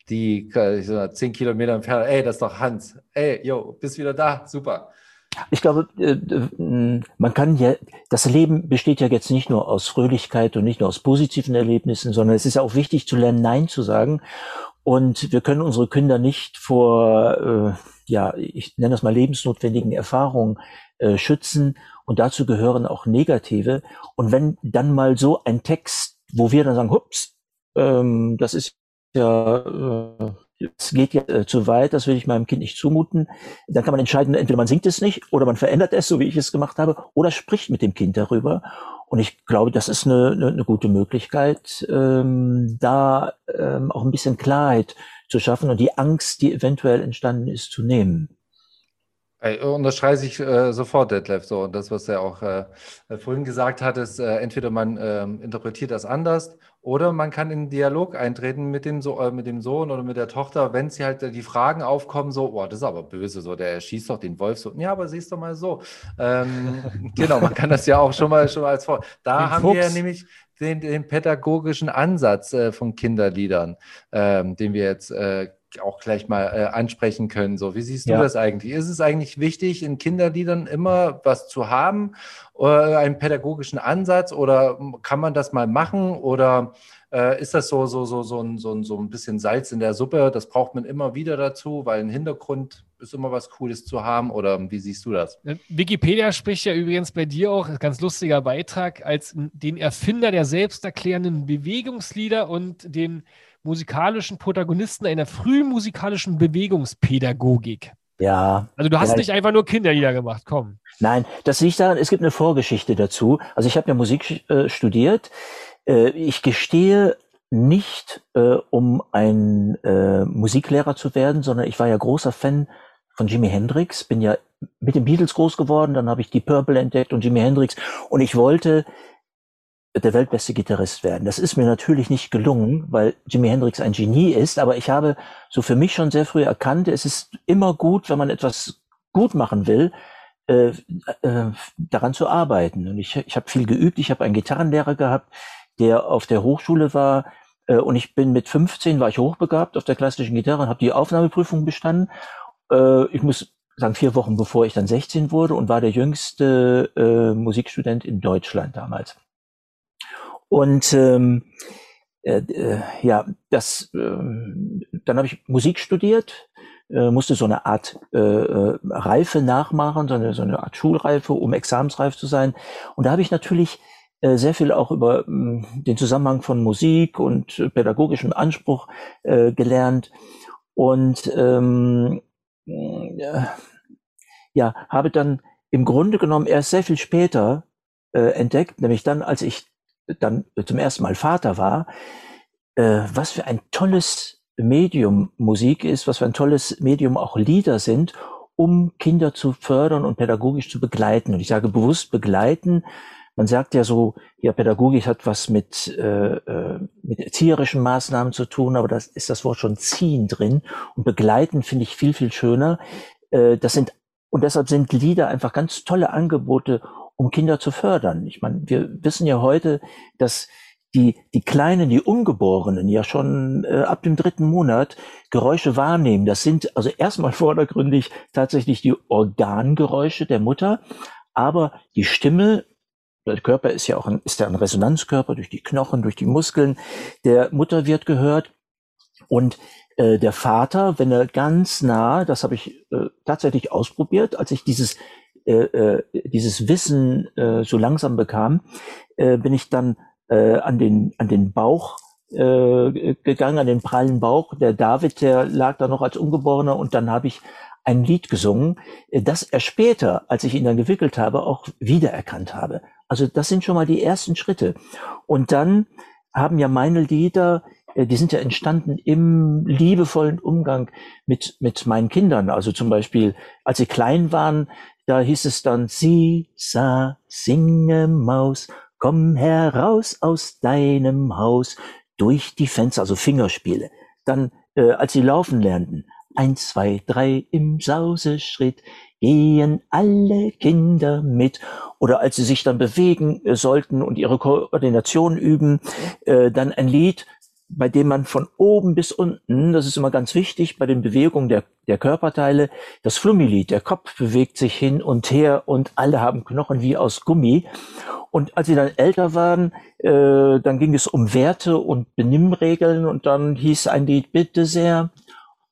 die äh, zehn Kilometer entfernt, ey, das ist doch Hans. Ey, yo, bist wieder da, super. Ich glaube, äh, äh, man kann ja, das Leben besteht ja jetzt nicht nur aus Fröhlichkeit und nicht nur aus positiven Erlebnissen, sondern es ist ja auch wichtig zu lernen, Nein zu sagen. Und wir können unsere Kinder nicht vor, äh, ja, ich nenne das mal lebensnotwendigen Erfahrungen äh, schützen. Und dazu gehören auch negative. Und wenn dann mal so ein Text, wo wir dann sagen, hups, ähm, das ist ja, äh, es geht ja äh, zu weit, das will ich meinem Kind nicht zumuten. Dann kann man entscheiden, entweder man singt es nicht oder man verändert es, so wie ich es gemacht habe, oder spricht mit dem Kind darüber. Und ich glaube, das ist eine, eine, eine gute Möglichkeit, ähm, da ähm, auch ein bisschen Klarheit zu schaffen und die Angst, die eventuell entstanden ist, zu nehmen. Unterstreiche ich äh, sofort, Detlef. So, und das, was er auch äh, vorhin gesagt hat, ist, äh, entweder man äh, interpretiert das anders oder man kann in Dialog eintreten mit dem, so äh, mit dem Sohn oder mit der Tochter, wenn sie halt die Fragen aufkommen, so, oh, das ist aber böse, so, der schießt doch den Wolf so. Ja, aber siehst doch mal so. Ähm, genau, man kann das ja auch schon mal, schon mal als vor. Da den haben Fuchs. wir nämlich den, den pädagogischen Ansatz äh, von Kinderliedern, ähm, den wir jetzt äh, auch gleich mal äh, ansprechen können. So, wie siehst du ja. das eigentlich? Ist es eigentlich wichtig, in Kinderliedern immer was zu haben, äh, einen pädagogischen Ansatz, oder kann man das mal machen? Oder äh, ist das so, so, so, so, ein, so, ein, so ein bisschen Salz in der Suppe? Das braucht man immer wieder dazu, weil ein Hintergrund ist immer was Cooles zu haben. Oder wie siehst du das? Äh, Wikipedia spricht ja übrigens bei dir auch, ganz lustiger Beitrag, als den Erfinder der selbsterklärenden Bewegungslieder und den musikalischen Protagonisten einer frühen musikalischen Bewegungspädagogik. Ja. Also du hast ja, nicht einfach nur Kinderlieder gemacht, komm. Nein, das liegt daran, es gibt eine Vorgeschichte dazu. Also ich habe ja Musik äh, studiert. Äh, ich gestehe nicht, äh, um ein äh, Musiklehrer zu werden, sondern ich war ja großer Fan von Jimi Hendrix, bin ja mit den Beatles groß geworden, dann habe ich die Purple entdeckt und Jimi Hendrix und ich wollte der weltbeste Gitarrist werden. Das ist mir natürlich nicht gelungen, weil Jimi Hendrix ein Genie ist, aber ich habe so für mich schon sehr früh erkannt, es ist immer gut, wenn man etwas gut machen will, äh, äh, daran zu arbeiten. Und ich, ich habe viel geübt. Ich habe einen Gitarrenlehrer gehabt, der auf der Hochschule war. Äh, und ich bin mit 15 war ich hochbegabt auf der klassischen Gitarre und habe die Aufnahmeprüfung bestanden. Äh, ich muss sagen, vier Wochen bevor ich dann 16 wurde und war der jüngste äh, Musikstudent in Deutschland damals. Und ähm, äh, äh, ja, das, äh, dann habe ich Musik studiert, äh, musste so eine Art äh, äh, Reife nachmachen, so eine, so eine Art Schulreife, um examensreif zu sein. Und da habe ich natürlich äh, sehr viel auch über äh, den Zusammenhang von Musik und äh, pädagogischem Anspruch äh, gelernt. Und ähm, äh, ja, habe dann im Grunde genommen erst sehr viel später äh, entdeckt, nämlich dann, als ich dann zum ersten Mal Vater war, äh, was für ein tolles Medium Musik ist, was für ein tolles Medium auch Lieder sind, um Kinder zu fördern und pädagogisch zu begleiten. Und ich sage bewusst begleiten. Man sagt ja so, ja, Pädagogik hat was mit, äh, äh mit erzieherischen Maßnahmen zu tun, aber das ist das Wort schon ziehen drin. Und begleiten finde ich viel, viel schöner. Äh, das sind, und deshalb sind Lieder einfach ganz tolle Angebote, um Kinder zu fördern. Ich meine, wir wissen ja heute, dass die, die Kleinen, die Ungeborenen ja schon äh, ab dem dritten Monat Geräusche wahrnehmen. Das sind also erstmal vordergründig tatsächlich die Organgeräusche der Mutter, aber die Stimme, der Körper ist ja auch ein, ist ja ein Resonanzkörper durch die Knochen, durch die Muskeln der Mutter wird gehört und äh, der Vater, wenn er ganz nah, das habe ich äh, tatsächlich ausprobiert, als ich dieses äh, äh, dieses Wissen äh, so langsam bekam, äh, bin ich dann äh, an den an den Bauch äh, gegangen, an den prallen Bauch. Der David, der lag da noch als Ungeborener und dann habe ich ein Lied gesungen, äh, das er später, als ich ihn dann gewickelt habe, auch wiedererkannt habe. Also das sind schon mal die ersten Schritte. Und dann haben ja meine Lieder, die sind ja entstanden im liebevollen Umgang mit, mit meinen Kindern. Also zum Beispiel, als sie klein waren, da hieß es dann, sie sah, singe Maus, komm heraus aus deinem Haus durch die Fenster, also Fingerspiele. Dann, äh, als sie laufen lernten, eins, zwei, drei im Sauseschritt, gehen alle Kinder mit. Oder als sie sich dann bewegen äh, sollten und ihre Koordination üben, äh, dann ein Lied, bei dem man von oben bis unten, das ist immer ganz wichtig bei den Bewegungen der, der Körperteile, das Flummilied, der Kopf bewegt sich hin und her und alle haben Knochen wie aus Gummi. Und als sie dann älter waren, äh, dann ging es um Werte und Benimmregeln und dann hieß ein Lied, bitte sehr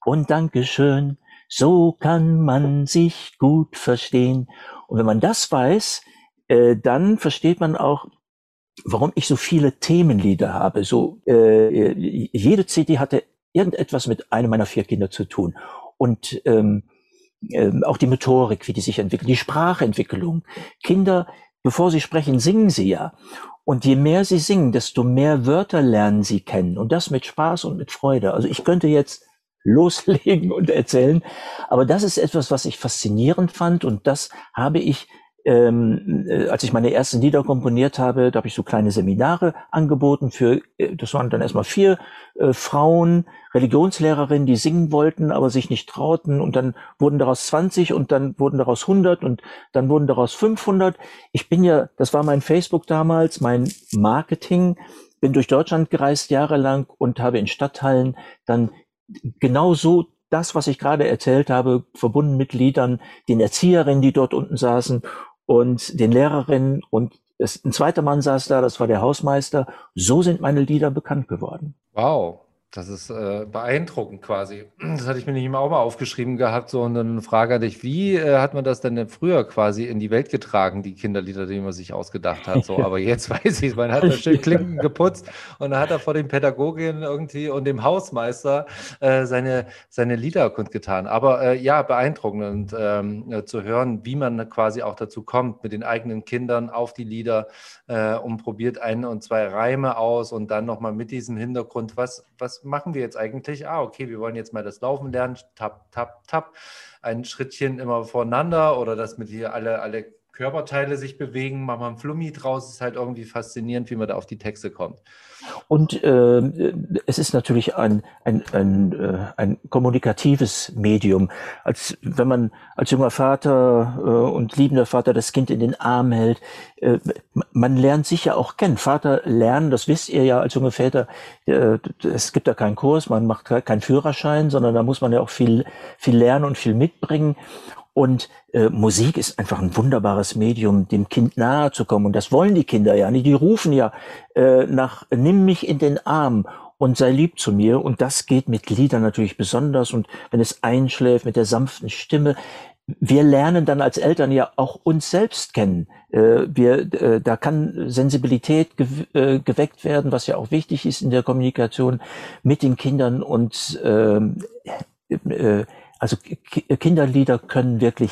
und Dankeschön so kann man sich gut verstehen. Und wenn man das weiß, äh, dann versteht man auch, warum ich so viele Themenlieder habe. So äh, jede CD hatte irgendetwas mit einem meiner vier Kinder zu tun. Und ähm, äh, auch die Motorik, wie die sich entwickeln, die Sprachentwicklung. Kinder, bevor sie sprechen, singen sie ja. Und je mehr sie singen, desto mehr Wörter lernen sie kennen. Und das mit Spaß und mit Freude. Also ich könnte jetzt loslegen und erzählen. Aber das ist etwas, was ich faszinierend fand und das habe ich, ähm, äh, als ich meine ersten Lieder komponiert habe, da habe ich so kleine Seminare angeboten für, äh, das waren dann erstmal vier äh, Frauen, Religionslehrerinnen, die singen wollten, aber sich nicht trauten. Und dann wurden daraus 20 und dann wurden daraus 100 und dann wurden daraus 500. Ich bin ja, das war mein Facebook damals, mein Marketing, bin durch Deutschland gereist jahrelang und habe in Stadthallen dann genau so das, was ich gerade erzählt habe, verbunden mit Liedern, den Erzieherinnen, die dort unten saßen und den Lehrerinnen und es, ein zweiter Mann saß da, das war der Hausmeister. So sind meine Lieder bekannt geworden. Wow. Das ist äh, beeindruckend quasi. Das hatte ich mir nicht immer auch mal aufgeschrieben gehabt, so und eine Frage dich. Wie äh, hat man das denn früher quasi in die Welt getragen, die Kinderlieder, die man sich ausgedacht hat? So, aber jetzt weiß ich, man hat da schön Klinken geputzt und dann hat er vor den Pädagoginnen irgendwie und dem Hausmeister äh, seine, seine Lieder kundgetan. Aber äh, ja, beeindruckend und ähm, äh, zu hören, wie man quasi auch dazu kommt, mit den eigenen Kindern auf die Lieder äh, und probiert ein und zwei Reime aus und dann nochmal mit diesem Hintergrund, was, was machen wir jetzt eigentlich? Ah, okay, wir wollen jetzt mal das Laufen lernen, tap, tap, tap, ein Schrittchen immer voneinander oder dass mit hier alle, alle Körperteile sich bewegen, machen wir ein Flummi draus, ist halt irgendwie faszinierend, wie man da auf die Texte kommt. Und äh, es ist natürlich ein, ein, ein, äh, ein kommunikatives Medium. Als wenn man als junger Vater äh, und liebender Vater das Kind in den Arm hält, äh, man lernt sich ja auch kennen. Vater lernen, das wisst ihr ja als junge Väter, äh, es gibt da keinen Kurs, man macht keinen Führerschein, sondern da muss man ja auch viel, viel lernen und viel mitbringen. Und äh, Musik ist einfach ein wunderbares Medium, dem Kind nahe zu kommen. Und das wollen die Kinder ja nicht. Die rufen ja äh, nach, nimm mich in den Arm und sei lieb zu mir. Und das geht mit Liedern natürlich besonders. Und wenn es einschläft mit der sanften Stimme, wir lernen dann als Eltern ja auch uns selbst kennen. Äh, wir, äh, da kann Sensibilität gew äh, geweckt werden, was ja auch wichtig ist in der Kommunikation mit den Kindern und ähm, äh, also Kinderlieder können wirklich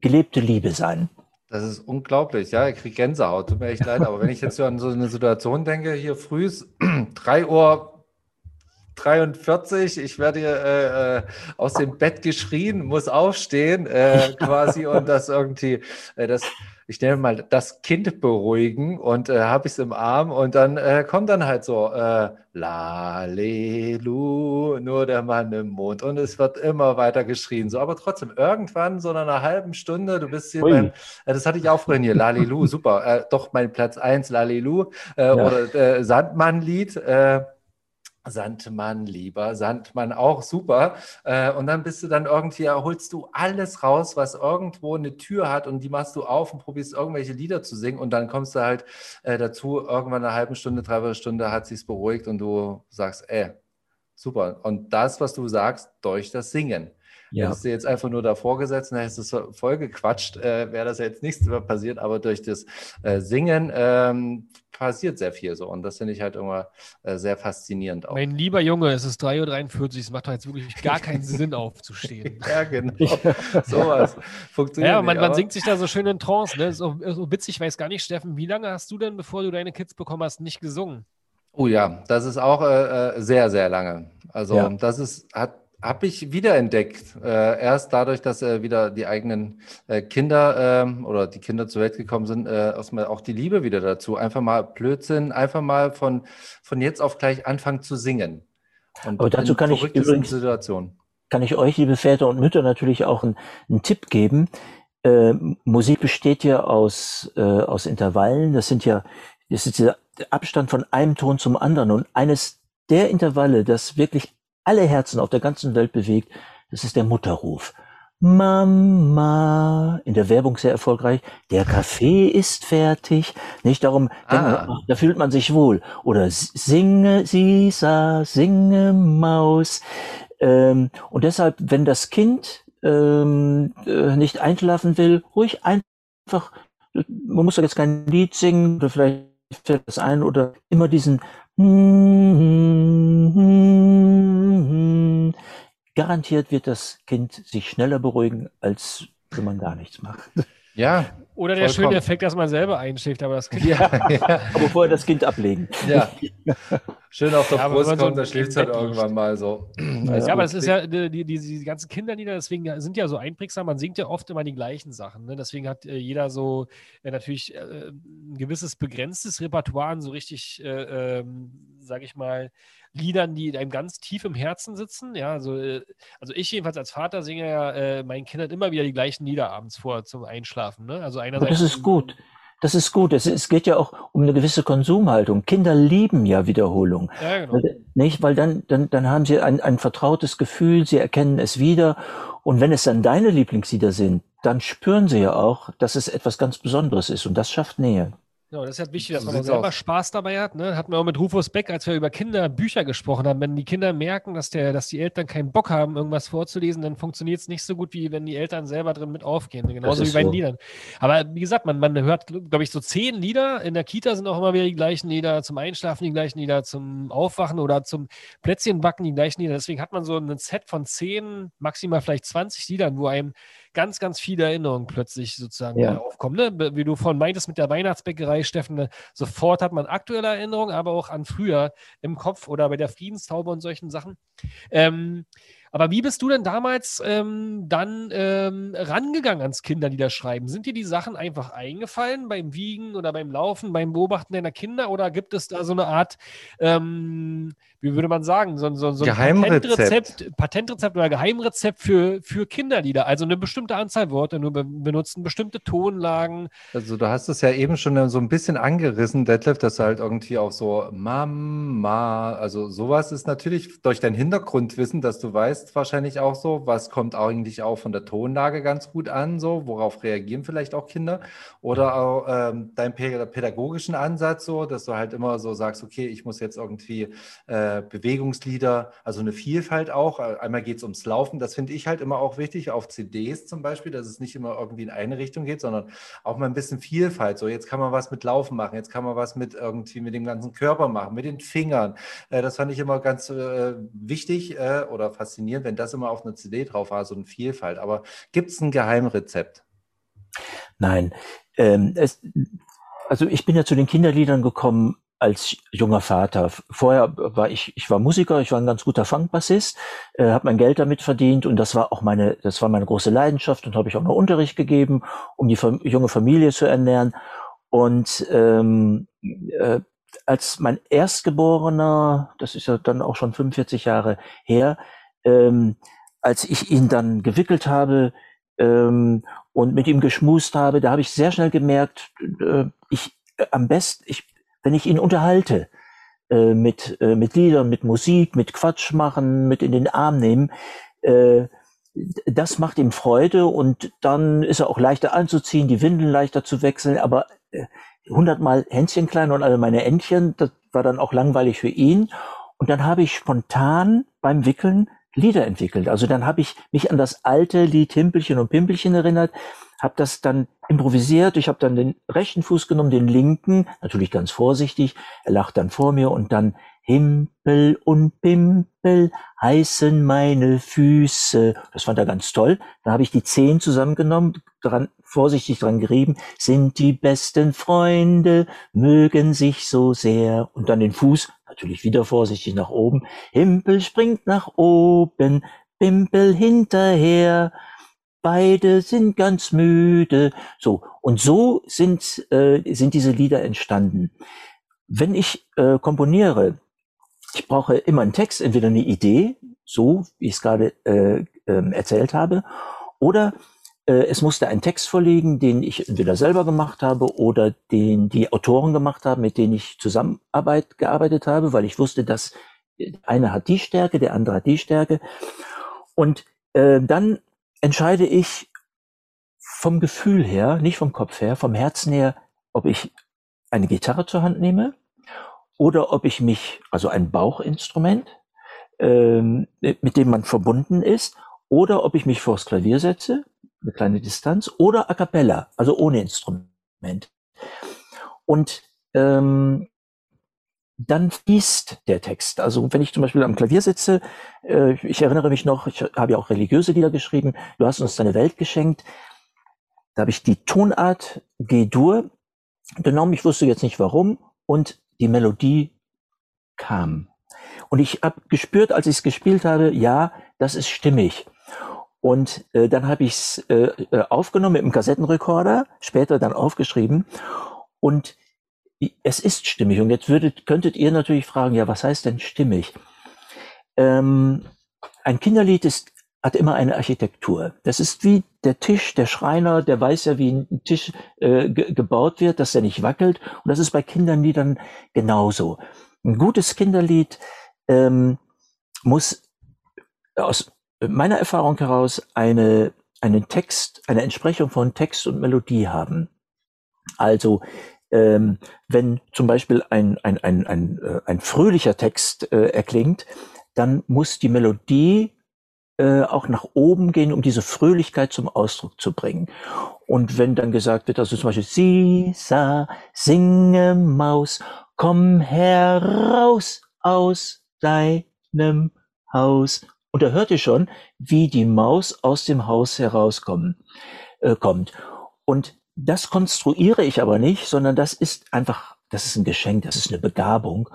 gelebte Liebe sein. Das ist unglaublich, ja, ich kriege Gänsehaut, tut mir echt leid, aber wenn ich jetzt so an so eine Situation denke, hier früh ist 3 Uhr 43, ich werde hier äh, äh, aus dem Bett geschrien, muss aufstehen äh, quasi und das irgendwie, äh, das ich nehme mal das Kind beruhigen und äh, habe ich es im Arm und dann äh, kommt dann halt so äh, Lalelu, nur der Mann im Mond und es wird immer weiter geschrien. So, aber trotzdem irgendwann so nach einer halben Stunde, du bist hier beim, äh, das hatte ich auch vorhin hier, Lalelu, super, äh, doch mein Platz 1, Lalelu äh, ja. oder äh, Sandmann-Lied. Äh, Sandmann, lieber Sandmann, auch super. Äh, und dann bist du dann irgendwie, holst du alles raus, was irgendwo eine Tür hat und die machst du auf und probierst irgendwelche Lieder zu singen und dann kommst du halt äh, dazu, irgendwann eine halbe Stunde, dreiviertel Stunde hat sich's beruhigt und du sagst, ey, super. Und das, was du sagst, durch das Singen. Ja. Hättest du jetzt einfach nur davor gesetzt und hättest es voll gequatscht, äh, wäre das ja jetzt nichts mehr passiert. Aber durch das äh, Singen ähm, passiert sehr viel so. Und das finde ich halt immer äh, sehr faszinierend auch. Mein lieber Junge, es ist 3.43 Uhr, es macht doch jetzt wirklich gar keinen Sinn aufzustehen. ja, genau. Sowas. Funktioniert Ja, man, nicht, man singt sich da so schön in Trance. Ne? So, so witzig, ich weiß gar nicht, Steffen, wie lange hast du denn, bevor du deine Kids bekommen hast, nicht gesungen? Oh ja, das ist auch äh, äh, sehr, sehr lange. Also Ja. das ist, hat habe ich wiederentdeckt. Äh, erst dadurch, dass äh, wieder die eigenen äh, Kinder ähm, oder die Kinder zur Welt gekommen sind, äh, erstmal auch die Liebe wieder dazu. Einfach mal Blödsinn, einfach mal von, von jetzt auf gleich anfangen zu singen. Und Aber dazu kann ich übrigens- Situationen. kann ich euch, liebe Väter und Mütter, natürlich auch einen, einen Tipp geben. Äh, Musik besteht ja aus, äh, aus Intervallen. Das sind ja, das ist dieser Abstand von einem Ton zum anderen. Und eines der Intervalle, das wirklich alle Herzen auf der ganzen Welt bewegt, das ist der Mutterruf. Mama, in der Werbung sehr erfolgreich, der Kaffee ist fertig. Nicht darum, man, Ah. ach, da fühlt man sich wohl. Oder singe, Sisa, singe, Maus. Ähm, und deshalb, wenn das Kind ähm, äh, nicht einschlafen will, ruhig einfach, man muss doch jetzt kein Lied singen, oder vielleicht fällt das ein, oder immer diesen Garantiert wird das Kind sich schneller beruhigen, als wenn man gar nichts macht. Ja, Oder der Vollkommen. schöne Effekt, dass man selber einschläft, aber das Kind ja, ja, Aber vorher das Kind ablegen. ja. Schön auf der Ja, Brust so kommt, da im schläft es halt irgendwann mal so. Ja, Ja, aber das ist ja, die, die, die, die ganzen Kinderlieder, deswegen sind ja so einprägsam, man singt ja oft immer die gleichen Sachen. Ne? Deswegen hat äh, jeder so äh, natürlich äh, ein gewisses begrenztes Repertoire an so richtig, äh, ähm, sag ich mal, Liedern, die einem ganz tief im Herzen sitzen. Ja, also, äh, also ich jedenfalls als Vater singe ja äh, meinen Kindern immer wieder die gleichen Lieder abends vor zum Einschlafen. Ne? Also einerseits. das ist gut. Das ist gut. Es, es geht ja auch um eine gewisse Konsumhaltung. Kinder lieben ja Wiederholung. Ja, genau. Weil- Nicht? Weil dann, dann, dann haben sie ein, ein vertrautes Gefühl, sie erkennen es wieder. Und wenn es dann deine Lieblingslieder sind, dann spüren sie ja auch, dass es etwas ganz Besonderes ist. Und das schafft Nähe. Genau, das ist halt wichtig, dass man selber aus. Spaß dabei hat. Ne? Hatten wir auch mit Rufus Beck, als wir über Kinderbücher gesprochen haben. Wenn die Kinder merken, dass, der, dass die Eltern keinen Bock haben, irgendwas vorzulesen, dann funktioniert es nicht so gut, wie wenn die Eltern selber drin mit aufgehen. Genauso wie bei den so. Liedern. Aber wie gesagt, man, man hört, glaube ich, so zehn Lieder. In der Kita sind auch immer wieder die gleichen Lieder, zum Einschlafen die gleichen Lieder, zum Aufwachen oder zum Plätzchenbacken die gleichen Lieder. Deswegen hat man so ein Set von zehn, maximal vielleicht 20 Liedern, wo einem ganz, ganz viele Erinnerungen plötzlich sozusagen Ja. aufkommen. Ne? Wie du vorhin meintest mit der Weihnachtsbäckerei, Steffen, ne? sofort hat man aktuelle Erinnerungen, aber auch an früher im Kopf oder bei der Friedenstaube und solchen Sachen. Ähm, aber wie bist du denn damals ähm, dann ähm, rangegangen ans Kinderliederschreiben? Sind dir die Sachen einfach eingefallen beim Wiegen oder beim Laufen, beim Beobachten deiner Kinder oder gibt es da so eine Art, ähm, wie würde man sagen, so, so, so ein. Patentrezept, Patentrezept oder Geheimrezept für, für Kinderlieder? Also eine bestimmte Anzahl Worte nur be benutzen, bestimmte Tonlagen. Also du hast es ja eben schon so ein bisschen angerissen, Detlef, dass du halt irgendwie auch so Mama, also sowas ist natürlich durch dein Hintergrundwissen, dass du weißt wahrscheinlich auch so, was kommt eigentlich auch von der Tonlage ganz gut an, so, worauf reagieren vielleicht auch Kinder? Oder auch ähm, dein pä- pädagogischen Ansatz so, dass du halt immer so sagst, okay, ich muss jetzt irgendwie äh, Bewegungslieder, also eine Vielfalt auch, einmal geht es ums Laufen, das finde ich halt immer auch wichtig, auf CDs zum Beispiel, dass es nicht immer irgendwie in eine Richtung geht, sondern auch mal ein bisschen Vielfalt. So, jetzt kann man was mit Laufen machen, jetzt kann man was mit irgendwie mit dem ganzen Körper machen, mit den Fingern. Äh, das fand ich immer ganz äh, wichtig äh, oder faszinierend, wenn das immer auf einer CD drauf war, so eine Vielfalt. Aber gibt es ein Geheimrezept? Nein. Ähm, es, also ich bin ja zu den Kinderliedern gekommen als junger Vater. Vorher war ich, ich war Musiker, ich war ein ganz guter Funkbassist, äh, habe mein Geld damit verdient und das war auch meine, das war meine große Leidenschaft und habe ich auch noch Unterricht gegeben, um die Fam- junge Familie zu ernähren. Und ähm, äh, als mein Erstgeborener, das ist ja dann auch schon 45 Jahre her, ähm, als ich ihn dann gewickelt habe ähm, und mit ihm geschmust habe, da habe ich sehr schnell gemerkt, äh, ich äh, am besten, ich, wenn ich ihn unterhalte äh, mit äh, mit Liedern, mit Musik, mit Quatsch machen, mit in den Arm nehmen, äh, das macht ihm Freude und dann ist er auch leichter anzuziehen, die Windeln leichter zu wechseln, aber äh, hundertmal Hänschen klein und alle meine Entchen, das war dann auch langweilig für ihn. Und dann habe ich spontan beim Wickeln Lieder entwickelt. Also dann habe ich mich an das alte Lied Himpelchen und Pimpelchen erinnert, habe das dann improvisiert. Ich habe dann den rechten Fuß genommen, den linken, natürlich ganz vorsichtig. Er lacht dann vor mir und dann Himpel und Pimpel heißen meine Füße. Das fand er ganz toll. Dann habe ich die Zehen zusammengenommen, dran, vorsichtig dran gerieben, sind die besten Freunde, mögen sich so sehr. Und dann den Fuß, natürlich wieder vorsichtig nach oben. Himpel springt nach oben, Pimpel hinterher. Beide sind ganz müde. So. Und so sind, äh, sind diese Lieder entstanden. Wenn ich äh, komponiere, ich brauche immer einen Text, entweder eine Idee, so wie ich es gerade äh, äh, erzählt habe, oder es musste ein Text vorliegen, den ich entweder selber gemacht habe oder den die Autoren gemacht haben, mit denen ich Zusammenarbeit gearbeitet habe, weil ich wusste, dass einer hat die Stärke, der andere hat die Stärke. Und äh, dann entscheide ich vom Gefühl her, nicht vom Kopf her, vom Herzen her, ob ich eine Gitarre zur Hand nehme oder ob ich mich, also ein Bauchinstrument, ähm, mit dem man verbunden ist, oder ob ich mich vors Klavier setze, eine kleine Distanz, oder a cappella, also ohne Instrument. Und ähm, dann fließt der Text. Also wenn ich zum Beispiel am Klavier sitze, äh, ich erinnere mich noch, ich habe ja auch religiöse Lieder geschrieben, du hast uns deine Welt geschenkt. Da habe ich die Tonart G-Dur genommen, ich wusste jetzt nicht warum, und die Melodie kam. Und ich habe gespürt, als ich es gespielt habe, ja, das ist stimmig. Und äh, dann habe ich es äh, äh, aufgenommen mit dem Kassettenrekorder, später dann aufgeschrieben. Und es ist stimmig. Und jetzt würdet, könntet ihr natürlich fragen, ja, was heißt denn stimmig? Ähm, ein Kinderlied ist, hat immer eine Architektur. Das ist wie der Tisch, der Schreiner, der weiß ja, wie ein Tisch äh, ge gebaut wird, dass er nicht wackelt. Und das ist bei Kinderliedern genauso. Ein gutes Kinderlied ähm, muss aus meiner Erfahrung heraus eine, einen Text, eine Entsprechung von Text und Melodie haben. Also ähm, wenn zum Beispiel ein, ein, ein, ein, äh, ein fröhlicher Text äh, erklingt, dann muss die Melodie äh, auch nach oben gehen, um diese Fröhlichkeit zum Ausdruck zu bringen. Und wenn dann gesagt wird, also zum Beispiel, Sisa, singe Maus, komm heraus aus deinem Haus. Und da hört ihr schon, wie die Maus aus dem Haus herauskommen, äh, kommt. Und das konstruiere ich aber nicht, sondern das ist einfach, das ist ein Geschenk, das ist eine Begabung.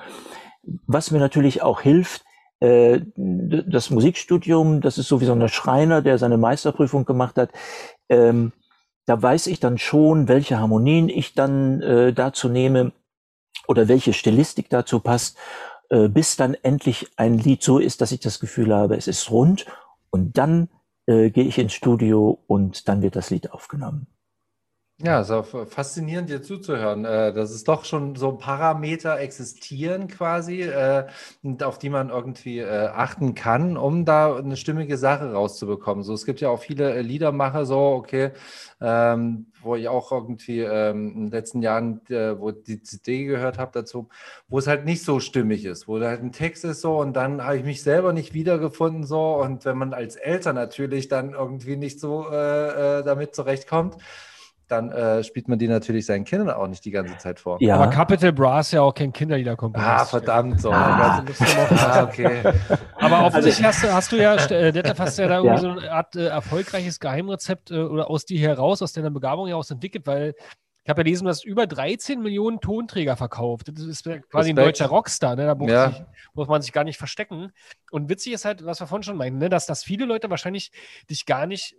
Was mir natürlich auch hilft, äh, das Musikstudium, das ist so wie so ein Schreiner, der seine Meisterprüfung gemacht hat. Ähm, da weiß ich dann schon, welche Harmonien ich dann äh, dazu nehme oder welche Stilistik dazu passt, äh, bis dann endlich ein Lied so ist, dass ich das Gefühl habe, es ist rund und dann äh, gehe ich ins Studio und dann wird das Lied aufgenommen. Ja, auch faszinierend, dir zuzuhören, äh, dass es doch schon so Parameter existieren quasi, äh, auf die man irgendwie äh, achten kann, um da eine stimmige Sache rauszubekommen. So, es gibt ja auch viele Liedermacher, so, okay, ähm, wo ich auch irgendwie ähm, in den letzten Jahren, wo die CD gehört habe dazu, wo es halt nicht so stimmig ist, wo halt ein Text ist so und dann habe ich mich selber nicht wiedergefunden so und wenn man als Eltern natürlich dann irgendwie nicht so damit zurechtkommt, dann äh, spielt man die natürlich seinen Kindern auch nicht die ganze Zeit vor. Ja. Aber Capital Brass ja auch kein Kinderliederkomponist. Ah, verdammt. So. Ah. ah okay. Aber offensichtlich hast du, hast du ja, äh, Detlef, hast du ja da irgendwie ja. so eine Art äh, erfolgreiches Geheimrezept äh, oder aus dir heraus, aus deiner Begabung heraus entwickelt, weil ich habe ja gelesen, du hast über 13 Millionen Tonträger verkauft. Das ist quasi Respekt. ein deutscher Rockstar. Ne? Da muss, ja. sich, muss, man sich gar nicht verstecken. Und witzig ist halt, was wir vorhin schon meinten, ne? dass, dass viele Leute wahrscheinlich dich gar nicht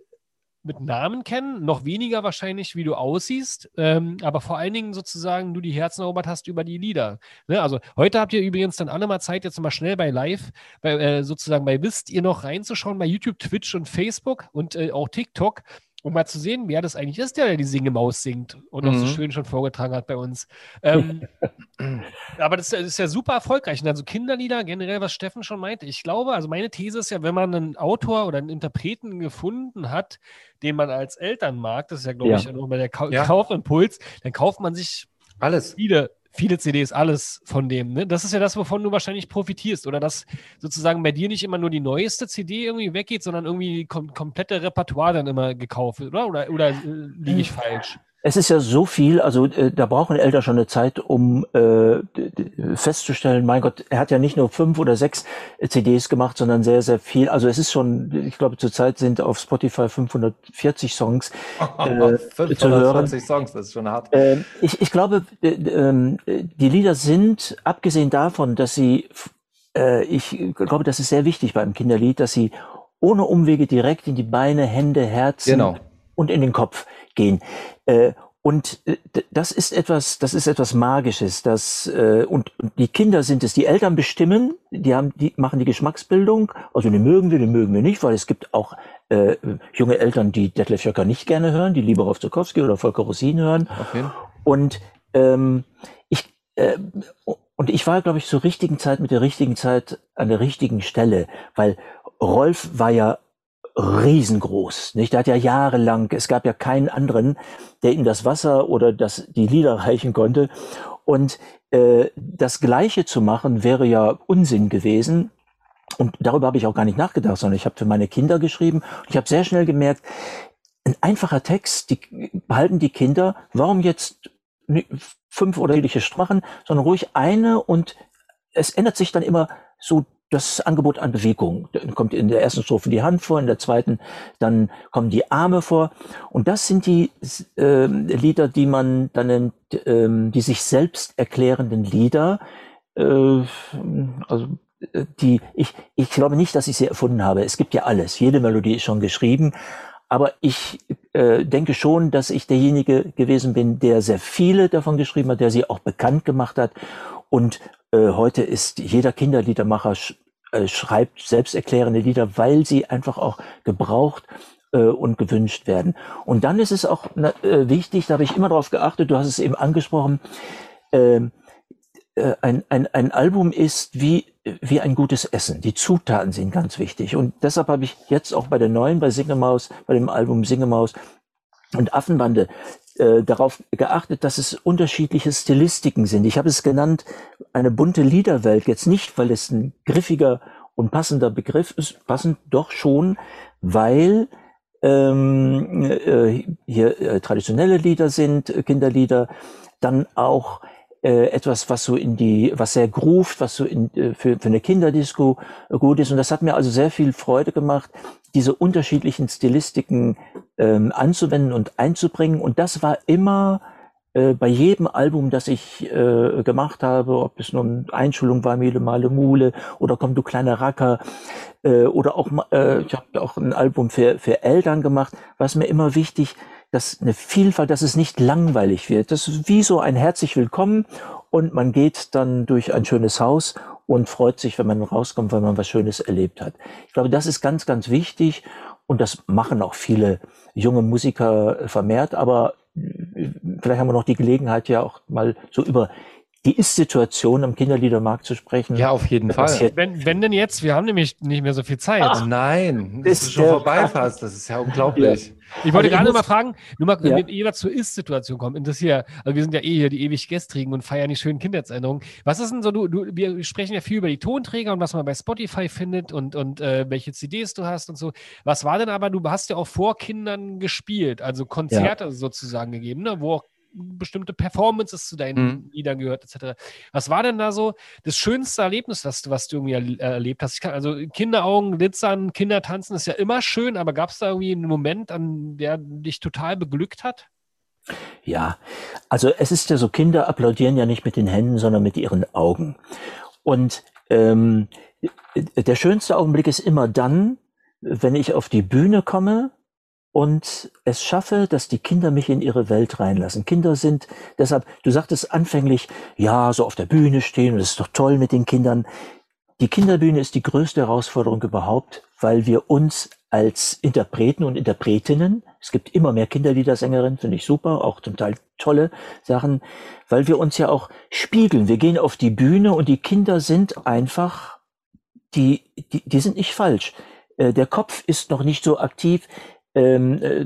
mit Namen kennen, noch weniger wahrscheinlich, wie du aussiehst, ähm, aber vor allen Dingen sozusagen du die Herzen erobert hast über die Lieder. Ne? Also heute habt ihr übrigens dann alle mal Zeit, jetzt mal schnell bei Live, bei, äh, sozusagen bei Wisst ihr noch reinzuschauen, bei YouTube, Twitch und Facebook und äh, auch TikTok um mal zu sehen, wer das eigentlich ist, der die Singemaus singt und mhm. auch so schön schon vorgetragen hat bei uns. Ähm, aber das, das, ist ja super erfolgreich. Und also Kinderlieder, generell, was Steffen schon meinte, ich glaube, also meine These ist ja, wenn man einen Autor oder einen Interpreten gefunden hat, den man als Eltern mag, das ist ja, glaube ja. ich, nur bei der Ka ja. Kaufimpuls, dann kauft man sich alles. Viele viele CDs, alles von dem. Ne? Das ist ja das, wovon du wahrscheinlich profitierst. Oder dass sozusagen bei dir nicht immer nur die neueste CD irgendwie weggeht, sondern irgendwie kom komplette Repertoire dann immer gekauft wird, oder? Oder, oder äh, liege ich falsch? Es ist ja so viel, also äh, da brauchen Eltern schon eine Zeit, um äh, festzustellen, mein Gott, er hat ja nicht nur fünf oder sechs CDs gemacht, sondern sehr, sehr viel. Also es ist schon, ich glaube, zurzeit sind auf Spotify 540 Songs äh, 540 zu hören. Songs, das ist schon hart. Äh, ich, ich glaube, äh, die Lieder sind, abgesehen davon, dass sie, äh, ich glaube, das ist sehr wichtig beim Kinderlied, dass sie ohne Umwege direkt in die Beine, Hände, Herzen genau. und in den Kopf gehen. Äh, und äh, das ist etwas, das ist etwas Magisches. Das, äh, und, die Kinder sind es, die Eltern bestimmen, die haben, die machen die Geschmacksbildung. Also die mögen wir, die mögen wir nicht, weil es gibt auch äh, junge Eltern, die Detlef Jöcker nicht gerne hören, die lieber auf Zukowski oder Volker Rosin hören. Okay. Und ähm, ich äh, und ich war, glaube ich, zur richtigen Zeit mit der richtigen Zeit an der richtigen Stelle, weil Rolf war ja riesengroß. Nicht? Der hat ja jahrelang, es gab ja keinen anderen, der ihm das Wasser oder das, die Lieder reichen konnte. Und äh, das Gleiche zu machen wäre ja Unsinn gewesen. Und darüber habe ich auch gar nicht nachgedacht, sondern ich habe für meine Kinder geschrieben. Und ich habe sehr schnell gemerkt, ein einfacher Text, die behalten die Kinder, warum jetzt fünf oder ähnliche Strachen, sondern ruhig eine und es ändert sich dann immer so das Angebot an Bewegung. Dann kommt in der ersten Strophe die Hand vor, in der zweiten dann kommen die Arme vor. Und das sind die äh, Lieder, die man dann nennt, äh, die sich selbst erklärenden Lieder. Äh, also äh, die, ich, ich glaube nicht, dass ich sie erfunden habe. Es gibt ja alles. Jede Melodie ist schon geschrieben. Aber ich äh, denke schon, dass ich derjenige gewesen bin, der sehr viele davon geschrieben hat, der sie auch bekannt gemacht hat. Und äh, heute ist jeder Kinderliedermacher sch äh, schreibt selbsterklärende Lieder, weil sie einfach auch gebraucht äh, und gewünscht werden. Und dann ist es auch na, äh, wichtig, da habe ich immer darauf geachtet, du hast es eben angesprochen, ähm, äh, ein, ein, ein Album ist wie, wie ein gutes Essen. Die Zutaten sind ganz wichtig. Und deshalb habe ich jetzt auch bei der neuen, bei Singemaus, bei dem Album Singemaus und Affenbande äh, darauf geachtet, dass es unterschiedliche Stilistiken sind. Ich habe es genannt, eine bunte Liederwelt. Jetzt nicht, weil es ein griffiger und passender Begriff ist, passend doch schon, weil ähm, äh, hier äh, traditionelle Lieder sind, Kinderlieder, dann auch äh, etwas, was so in die, was sehr groovt, was so in, äh, für, für eine Kinderdisco gut ist. Und das hat mir also sehr viel Freude gemacht, diese unterschiedlichen Stilistiken ähm, anzuwenden und einzubringen. Und das war immer äh, bei jedem Album, das ich äh, gemacht habe, ob es nun Einschulung war, Miele Male Mule oder Komm du kleiner Racker äh, oder auch, äh, ich habe auch ein Album für, für Eltern gemacht, war es mir immer wichtig, dass eine Vielfalt, dass es nicht langweilig wird. Das ist wie so ein herzlich willkommen und man geht dann durch ein schönes Haus und freut sich, wenn man rauskommt, weil man was Schönes erlebt hat. Ich glaube, das ist ganz, ganz wichtig und das machen auch viele junge Musiker vermehrt, aber vielleicht haben wir noch die Gelegenheit ja auch mal so über die Ist-Situation am Kinderliedermarkt zu sprechen. Ja, auf jeden Fall. Wenn, wenn denn jetzt, wir haben nämlich nicht mehr so viel Zeit. Ach, nein, das ist schon vorbei fast. Das ist ja unglaublich. Ja. Ich wollte gerade mal fragen, nur mal, ja. wenn ihr zur Ist-Situation kommt, interessiert, also wir sind ja eh hier die ewig Gestrigen und feiern die schönen Kindheitserinnerungen. Was ist denn so, du, du, wir sprechen ja viel über die Tonträger und was man bei Spotify findet und, und äh, welche CDs du hast und so. Was war denn aber, du hast ja auch vor Kindern gespielt, also Konzerte ja. sozusagen gegeben, ne, wo auch bestimmte Performances zu deinen mhm. Liedern gehört, etc. Was war denn da so das schönste Erlebnis, was du, was du irgendwie erlebt hast? Kann, also Kinderaugen glitzern, Kinder tanzen ist ja immer schön, aber gab es da irgendwie einen Moment, an der dich total beglückt hat? Ja, also es ist ja so, Kinder applaudieren ja nicht mit den Händen, sondern mit ihren Augen. Und ähm, der schönste Augenblick ist immer dann, wenn ich auf die Bühne komme und es schaffe, dass die Kinder mich in ihre Welt reinlassen. Kinder sind deshalb, du sagtest anfänglich, ja, so auf der Bühne stehen es ist doch toll mit den Kindern. Die Kinderbühne ist die größte Herausforderung überhaupt, weil wir uns als Interpreten und Interpretinnen, es gibt immer mehr Kinderliedersängerinnen, finde ich super, auch zum Teil tolle Sachen, weil wir uns ja auch spiegeln. Wir gehen auf die Bühne und die Kinder sind einfach, die, die, die sind nicht falsch. Äh, der Kopf ist noch nicht so aktiv, ähm, äh,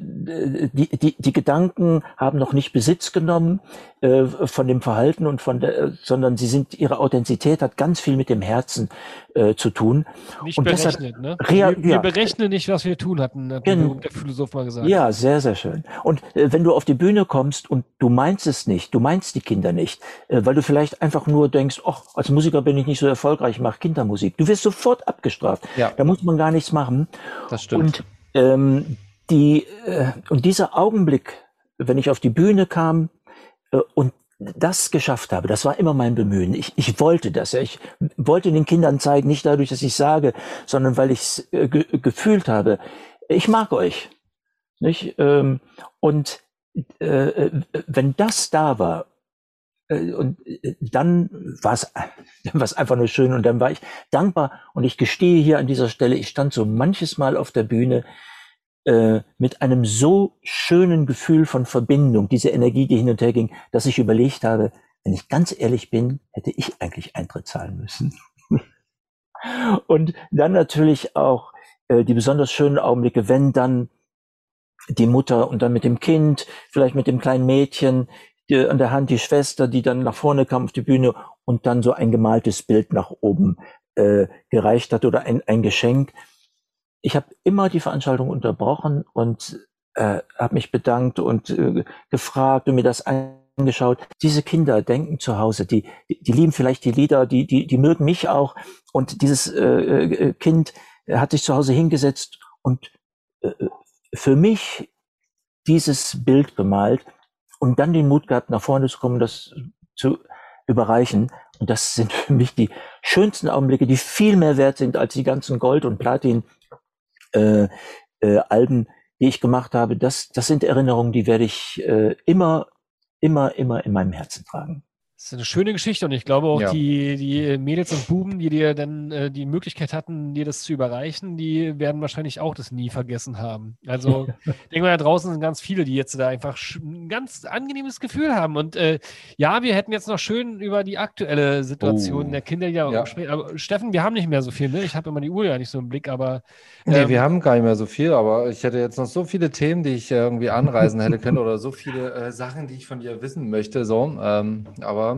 die, die, die Gedanken haben noch nicht Besitz genommen äh, von dem Verhalten und von der, sondern sie sind, ihre Authentizität hat ganz viel mit dem Herzen äh, zu tun. Nicht Und berechnet, ne? wir, wir ja. berechnen nicht, was wir tun, hatten hat Gen- der Philosoph mal gesagt. Ja, sehr, sehr schön. Und äh, wenn du auf die Bühne kommst und du meinst es nicht, du meinst die Kinder nicht, äh, weil du vielleicht einfach nur denkst, ach, als Musiker bin ich nicht so erfolgreich, ich mache Kindermusik. Du wirst sofort abgestraft. Ja. Da muss man gar nichts machen. Das stimmt. Und ähm, die äh, und dieser Augenblick, wenn ich auf die Bühne kam äh, und das geschafft habe, das war immer mein Bemühen. Ich, ich wollte das. Ja. Ich wollte den Kindern zeigen, nicht dadurch, dass ich sage, sondern weil ich es äh, ge gefühlt habe. Ich mag euch. Nicht? Ähm, und äh, äh, wenn das da war, äh, und äh, dann war es einfach nur schön und dann war ich dankbar und ich gestehe hier an dieser Stelle, ich stand so manches Mal auf der Bühne äh, mit einem so schönen Gefühl von Verbindung, diese Energie, die hin und her ging, dass ich überlegt habe, wenn ich ganz ehrlich bin, hätte ich eigentlich Eintritt zahlen müssen. und dann natürlich auch äh, die besonders schönen Augenblicke, wenn dann die Mutter und dann mit dem Kind, vielleicht mit dem kleinen Mädchen, die, an der Hand die Schwester, die dann nach vorne kam auf die Bühne und dann so ein gemaltes Bild nach oben äh, gereicht hat oder ein, ein Geschenk. Ich habe immer die Veranstaltung unterbrochen und äh, habe mich bedankt und äh, gefragt und mir das angeschaut. Diese Kinder denken zu Hause, die, die, lieben vielleicht die Lieder, die, die, die mögen mich auch. Und dieses äh, äh, Kind hat sich zu Hause hingesetzt und äh, für mich dieses Bild gemalt und dann den Mut gehabt, nach vorne zu kommen, das zu überreichen. Und das sind für mich die schönsten Augenblicke, die viel mehr wert sind als die ganzen Gold- und Platin äh, äh, Alben, die ich gemacht habe. Das, das sind Erinnerungen, die werde ich äh, immer, immer, immer in meinem Herzen tragen. Das ist eine schöne Geschichte und ich glaube auch Ja. die, die Mädels und Buben, die dir dann äh, die Möglichkeit hatten, dir das zu überreichen, die werden wahrscheinlich auch das nie vergessen haben. Also ich denke mal, da draußen sind ganz viele, die jetzt da einfach ein ganz angenehmes Gefühl haben. Und äh, ja, wir hätten jetzt noch schön über die aktuelle Situation Oh. der Kinder ja, Ja. sprechen. Aber Steffen, wir haben nicht mehr so viel, ne? Ich habe immer die Uhr ja nicht so im Blick, aber Nee, ähm, wir haben gar nicht mehr so viel, aber ich hätte jetzt noch so viele Themen, die ich äh, irgendwie anreisen hätte können oder so viele äh, Sachen, die ich von dir wissen möchte. So, ähm, aber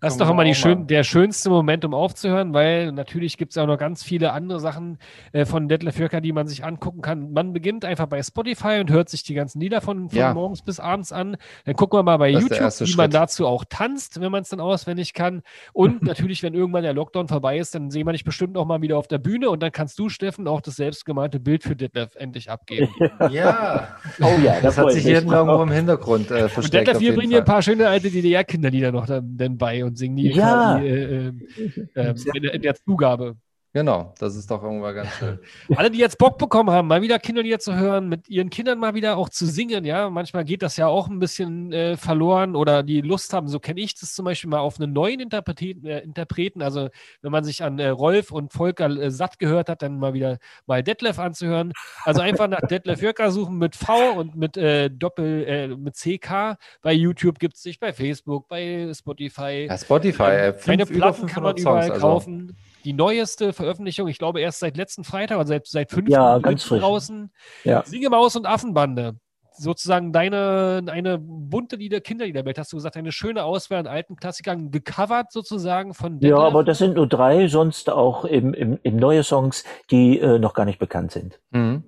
Das ist doch immer die schön, der schönste Moment, um aufzuhören, weil natürlich gibt es auch noch ganz viele andere Sachen äh, von Detlef Jörker, die man sich angucken kann. Man beginnt einfach bei Spotify und hört sich die ganzen Lieder von, von Ja. morgens bis abends an. Dann gucken wir mal bei Das YouTube, wie man Schritt. dazu auch tanzt, wenn man es dann auswendig kann. Und natürlich, wenn irgendwann der Lockdown vorbei ist, dann sehen wir dich bestimmt auch mal wieder auf der Bühne und dann kannst du, Steffen, auch das selbstgemalte Bild für Detlef endlich abgeben. Ja, Oh ja, das hat sich jeden irgendwo im Hintergrund äh, Und versteckt. Detlef, auf wir bringen dir ein paar schöne alte DDR-Kinderlieder noch dann, dann bei und singen die Ja. quasi äh, äh, in, in der Zugabe. Genau, das ist doch irgendwann ganz schön. Alle, die jetzt Bock bekommen haben, mal wieder Kinderlieder zu hören, mit ihren Kindern mal wieder auch zu singen, ja, manchmal geht das ja auch ein bisschen äh, verloren oder die Lust haben, so kenne ich das zum Beispiel mal auf einen neuen Interpreten, äh, Interpreten. also wenn man sich an äh, Rolf und Volker äh, satt gehört hat, dann mal wieder mal Detlef anzuhören. Also einfach nach Detlef Jörker suchen mit V und mit äh, Doppel, äh, mit CK. Bei YouTube gibt es sich, bei Facebook, bei Spotify. Ja, Spotify, äh, fünf, Meine Platten kann man 500 überall Songs. Also, kaufen. Die neueste Veröffentlichung, ich glaube erst seit letzten Freitag, also seit, seit fünf Ja, ganz frisch. draußen. Ja. Singemaus und Affenbande. Sozusagen deine eine bunte Lieder, Kinderliederwelt, hast du gesagt, eine schöne Auswahl an alten Klassikern, gecovert sozusagen von Ja, Detlef. aber das sind nur drei, sonst auch eben, eben, eben neue Songs, die äh, noch gar nicht bekannt sind. mhm.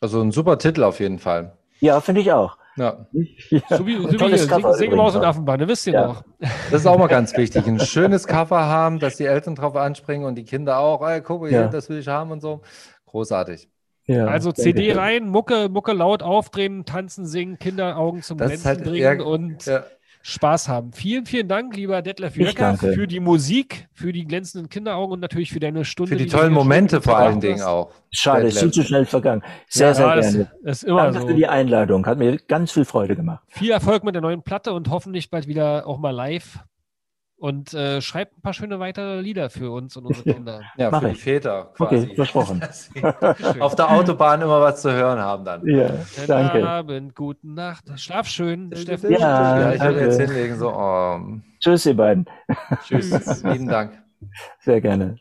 also ein super Titel auf jeden Fall. Ja, finde ich auch. Ja, Ja. so wie, so wie hier, Cover und auch. Affenbande, wisst ihr Ja. noch? das ist auch mal ganz wichtig. Ein schönes Cover haben, dass die Eltern drauf anspringen und die Kinder auch, ey, guck mal, Ja. das will ich haben und so. Großartig. Ja, Also. CD rein, Mucke, Mucke laut aufdrehen, tanzen, singen, Kinderaugen zum Das Glänzen halt bringen eher- und Ja. Spaß haben. Vielen, vielen Dank, lieber Detlef danke. für die Musik, für die glänzenden Kinderaugen und natürlich für deine Stunde. Für die du hier tollen Momente vor allen Dingen auch. Schade, ist Detlef. viel zu schnell vergangen. Sehr, ja, sehr das gerne. ist immer Danke so. für die Einladung. Hat mir ganz viel Freude gemacht. Viel Erfolg mit der neuen Platte und hoffentlich bald wieder auch mal live. Und äh, schreibt ein paar schöne weitere Lieder für uns und unsere Kinder. Ja, Mach für ich. die Väter Okay, quasi. versprochen. Dass sie auf der Autobahn immer was zu hören haben dann. Ja, Guten danke. Abend, guten Nacht. Schlaf schön, Steffen. Ja, ja ich würde jetzt hinlegen, so, oh, Tschüss, ihr beiden. tschüss, lieben Dank. Sehr gerne.